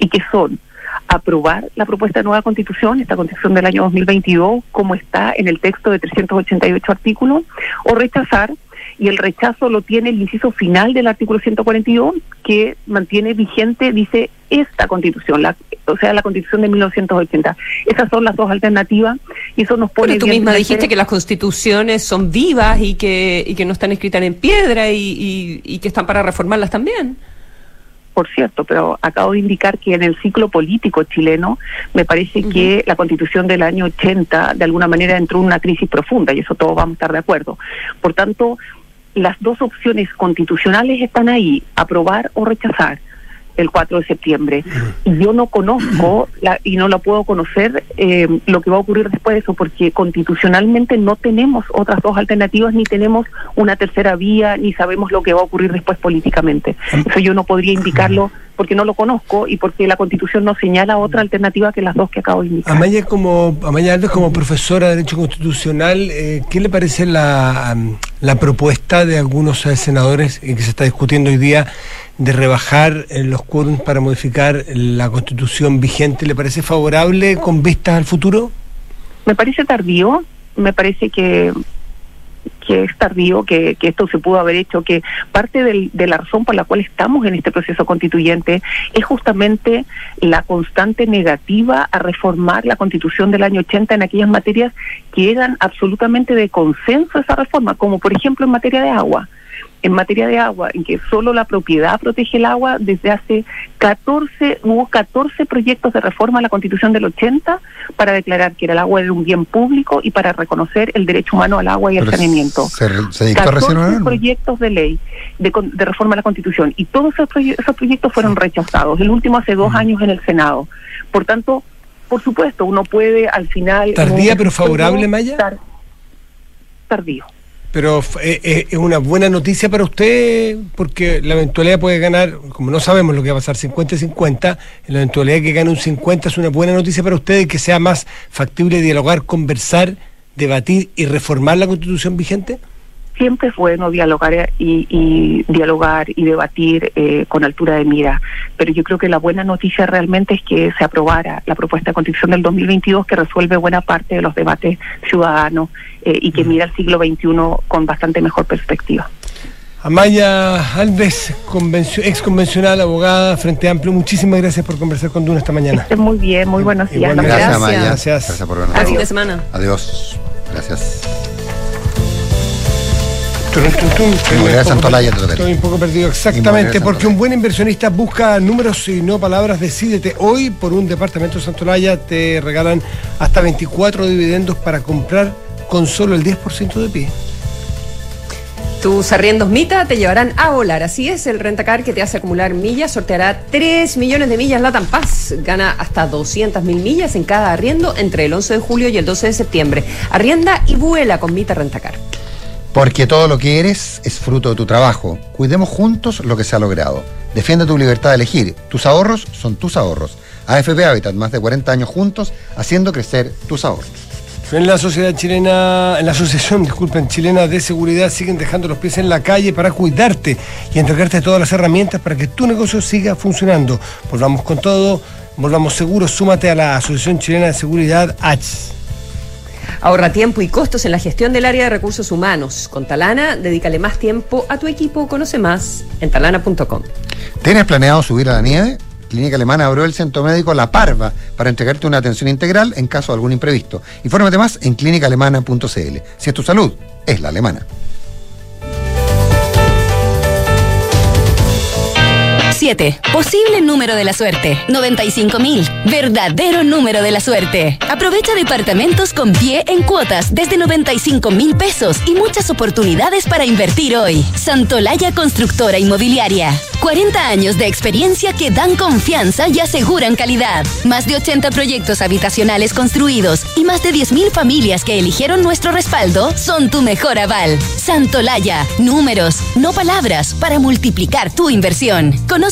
y que son aprobar la propuesta de nueva constitución, esta constitución del año 2022, como está en el texto de 388 artículos, o rechazar y el rechazo lo tiene el inciso final del artículo 142 que mantiene vigente, dice, esta constitución, la, o sea, la constitución de 1980. Esas son las dos alternativas y eso nos pone... Pero tú misma dijiste que las constituciones son vivas y que, y que no están escritas en piedra y, y, que están para reformarlas también por cierto, pero acabo de indicar que en el ciclo político chileno me parece que la constitución del año 80 de alguna manera entró en una crisis profunda y eso todos vamos a estar de acuerdo. Por tanto, las dos opciones constitucionales están ahí, aprobar o rechazar el 4 de septiembre. Y yo no conozco la, y no lo puedo conocer eh, lo que va a ocurrir después de eso, porque constitucionalmente no tenemos otras dos alternativas, ni tenemos una tercera vía, ni sabemos lo que va a ocurrir después políticamente. Eso yo no podría indicarlo porque no lo conozco y porque la Constitución no señala otra alternativa que las dos que acabo de indicar. Amaya, como, Amaya Alves, como profesora de Derecho Constitucional, eh, ¿qué le parece la, la propuesta de algunos senadores que se está discutiendo hoy día de rebajar eh, los quórums para modificar la Constitución vigente? ¿Le parece favorable con vistas al futuro? Me parece tardío, me parece que que es tardío, que, esto se pudo haber hecho, que parte del, de la razón por la cual estamos en este proceso constituyente es justamente la constante negativa a reformar la constitución del año 80 en aquellas materias que eran absolutamente de consenso esa reforma, como por ejemplo en materia de agua en materia de agua, en que solo la propiedad protege el agua, desde hace 14, hubo 14 proyectos de reforma a la Constitución del 80 para declarar que era el agua era un bien público y para reconocer el derecho humano al agua y al saneamiento. Se, 14 proyectos de ley de, reforma a la Constitución y todos esos, proyectos fueron rechazados, el último hace dos años en el Senado. Por tanto, por supuesto, uno puede al final... ¿Tardía pero favorable, Maya? Tardío. Pero eh, eh, es una buena noticia para usted porque la eventualidad puede ganar, como no sabemos lo que va a pasar 50 y 50, la eventualidad que gane un 50 es una buena noticia para usted y que sea más factible dialogar, conversar, debatir y reformar la constitución vigente siempre es bueno dialogar y, dialogar y debatir eh, con altura de mira, pero yo creo que la buena noticia realmente es que se aprobara la propuesta de constitución del 2022 que resuelve buena parte de los debates ciudadanos eh, y que mira el siglo XXI con bastante mejor perspectiva. Amaya Alves, ex convencional, abogada, Frente Amplio, muchísimas gracias por conversar con Duna esta mañana. muy bien, muy buenos días. Gracias, Amaya. Gracias. Gracias por vernos. Fin de semana. Adiós. Gracias. Estoy un poco perdido, exactamente, porque un buen inversionista busca números y no palabras. Decídete hoy por un departamento de Santolaya, te regalan hasta 24 dividendos para comprar con solo el 10% de pie. Tus arriendos Mita te llevarán a volar. Así es, el rentacar que te hace acumular millas sorteará 3 millones de millas Latam Paz. Gana hasta 200 mil millas en cada arriendo entre el 11 de julio y el 12 de septiembre. Arrienda y vuela con Mita Rentacar. Porque todo lo que eres es fruto de tu trabajo. Cuidemos juntos lo que se ha logrado. Defiende tu libertad de elegir. Tus ahorros son tus ahorros. AFP Habitat, más de 40 años juntos, haciendo crecer tus ahorros. En la sociedad chilena, en la asociación, disculpen, chilena de seguridad siguen dejando los pies en la calle para cuidarte y entregarte todas las herramientas para que tu negocio siga funcionando. Volvamos con todo, volvamos seguros, súmate a la Asociación Chilena de Seguridad H. Ahorra tiempo y costos en la gestión del área de recursos humanos. Con Talana, dedícale más tiempo a tu equipo. Conoce más en talana.com. ¿Tienes planeado subir a la nieve? Clínica Alemana abrió el centro médico La Parva para entregarte una atención integral en caso de algún imprevisto. Infórmate más en clínicaalemana.cl. Si es tu salud, es la alemana. 97. Posible número de la suerte. 95 mil. Verdadero número de la suerte. Aprovecha departamentos con pie en cuotas desde 95 mil pesos y muchas oportunidades para invertir hoy. Santolaya Constructora Inmobiliaria. 40 años de experiencia que dan confianza y aseguran calidad. Más de 80 proyectos habitacionales construidos y más de 10.000 familias que eligieron nuestro respaldo son tu mejor aval. Santolaya, números, no palabras, para multiplicar tu inversión. Conoce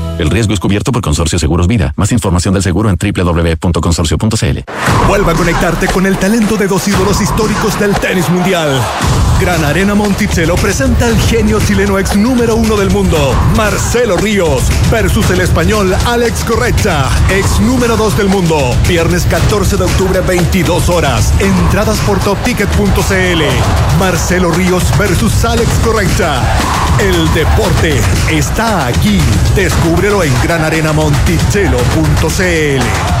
El riesgo es cubierto por Consorcio Seguros Vida. Más información del seguro en www.consorcio.cl. Vuelva a conectarte con el talento de dos ídolos históricos del tenis mundial. Gran Arena Monticello presenta al genio chileno ex número uno del mundo, Marcelo Ríos, versus el español Alex Correcha, ex número dos del mundo. Viernes 14 de octubre, 22 horas. Entradas por topticket.cl. Marcelo Ríos versus Alex Correcha. El deporte está aquí. Descúbrelo en granarenamonticello.cl.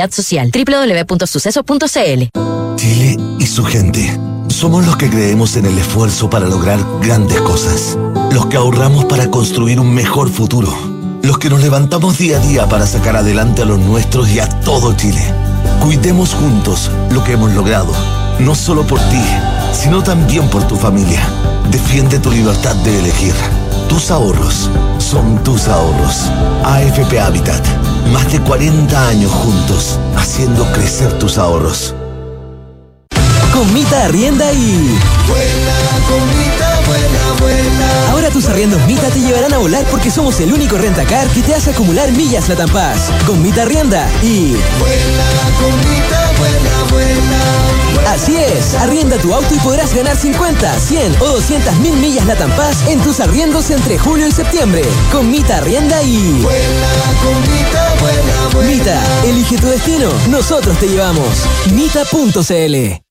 Social. www.suceso.cl Chile y su gente. Somos los que creemos en el esfuerzo para lograr grandes cosas. Los que ahorramos para construir un mejor futuro. Los que nos levantamos día a día para sacar adelante a los nuestros y a todo Chile. Cuidemos juntos lo que hemos logrado. No solo por ti, sino también por tu familia. Defiende tu libertad de elegir. Tus ahorros son tus ahorros. AFP Habitat. Más de 40 años juntos, haciendo crecer tus ahorros. Con arrienda y... Vuela, con vuela, vuela. Ahora tus arriendos Mita te llevarán a volar porque somos el único rentacar que te hace acumular millas la Paz. Con Mita Arrienda y... Vuela, con vuela, vuela. Así es, arrienda tu auto y podrás ganar 50, 100 o 200 mil millas la Paz en tus arriendos entre julio y septiembre. Con Mita Arrienda y... Mita, elige tu destino, nosotros te llevamos. Mita.cl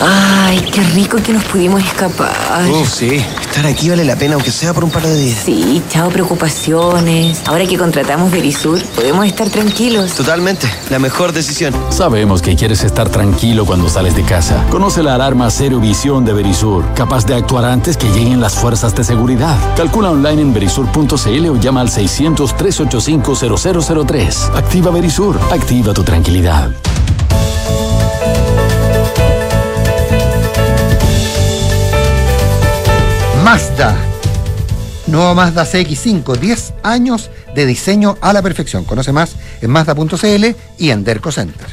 Ay, qué rico que nos pudimos escapar. Oh, sí, estar aquí vale la pena, aunque sea por un par de días. Sí, chao preocupaciones. Ahora que contratamos Verisur, podemos estar tranquilos. Totalmente, la mejor decisión. Sabemos que quieres estar tranquilo cuando sales de casa. Conoce la alarma Cero Visión de Verisur, capaz de actuar antes que lleguen las fuerzas de seguridad. Calcula online en verisur.cl o llama al 600-385-0003. Activa Verisur, activa tu tranquilidad. Mazda. Nuevo Mazda CX5, 10 años de diseño a la perfección. Conoce más en Mazda.cl y en Derco Center.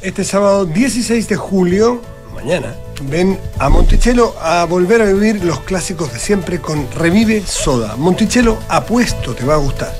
Este sábado 16 de julio, mañana, ven a Monticello a volver a vivir los clásicos de siempre con Revive Soda. Monticello, apuesto, te va a gustar.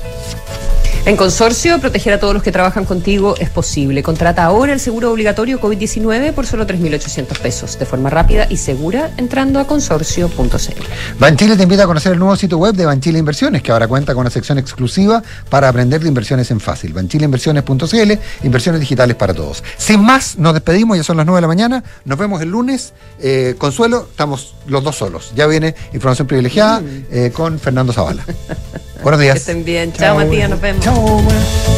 En Consorcio, proteger a todos los que trabajan contigo es posible. Contrata ahora el seguro obligatorio COVID-19 por solo 3.800 pesos, de forma rápida y segura, entrando a consorcio.cl. Banchile te invita a conocer el nuevo sitio web de Banchile Inversiones, que ahora cuenta con una sección exclusiva para aprender de inversiones en fácil. Banchileinversiones.cl, inversiones digitales para todos. Sin más, nos despedimos, ya son las 9 de la mañana. Nos vemos el lunes. Eh, Consuelo, estamos los dos solos. Ya viene información privilegiada eh, con Fernando Zavala. Buenos días. Que estén bien. Chao, Matías, nos vemos. Chao.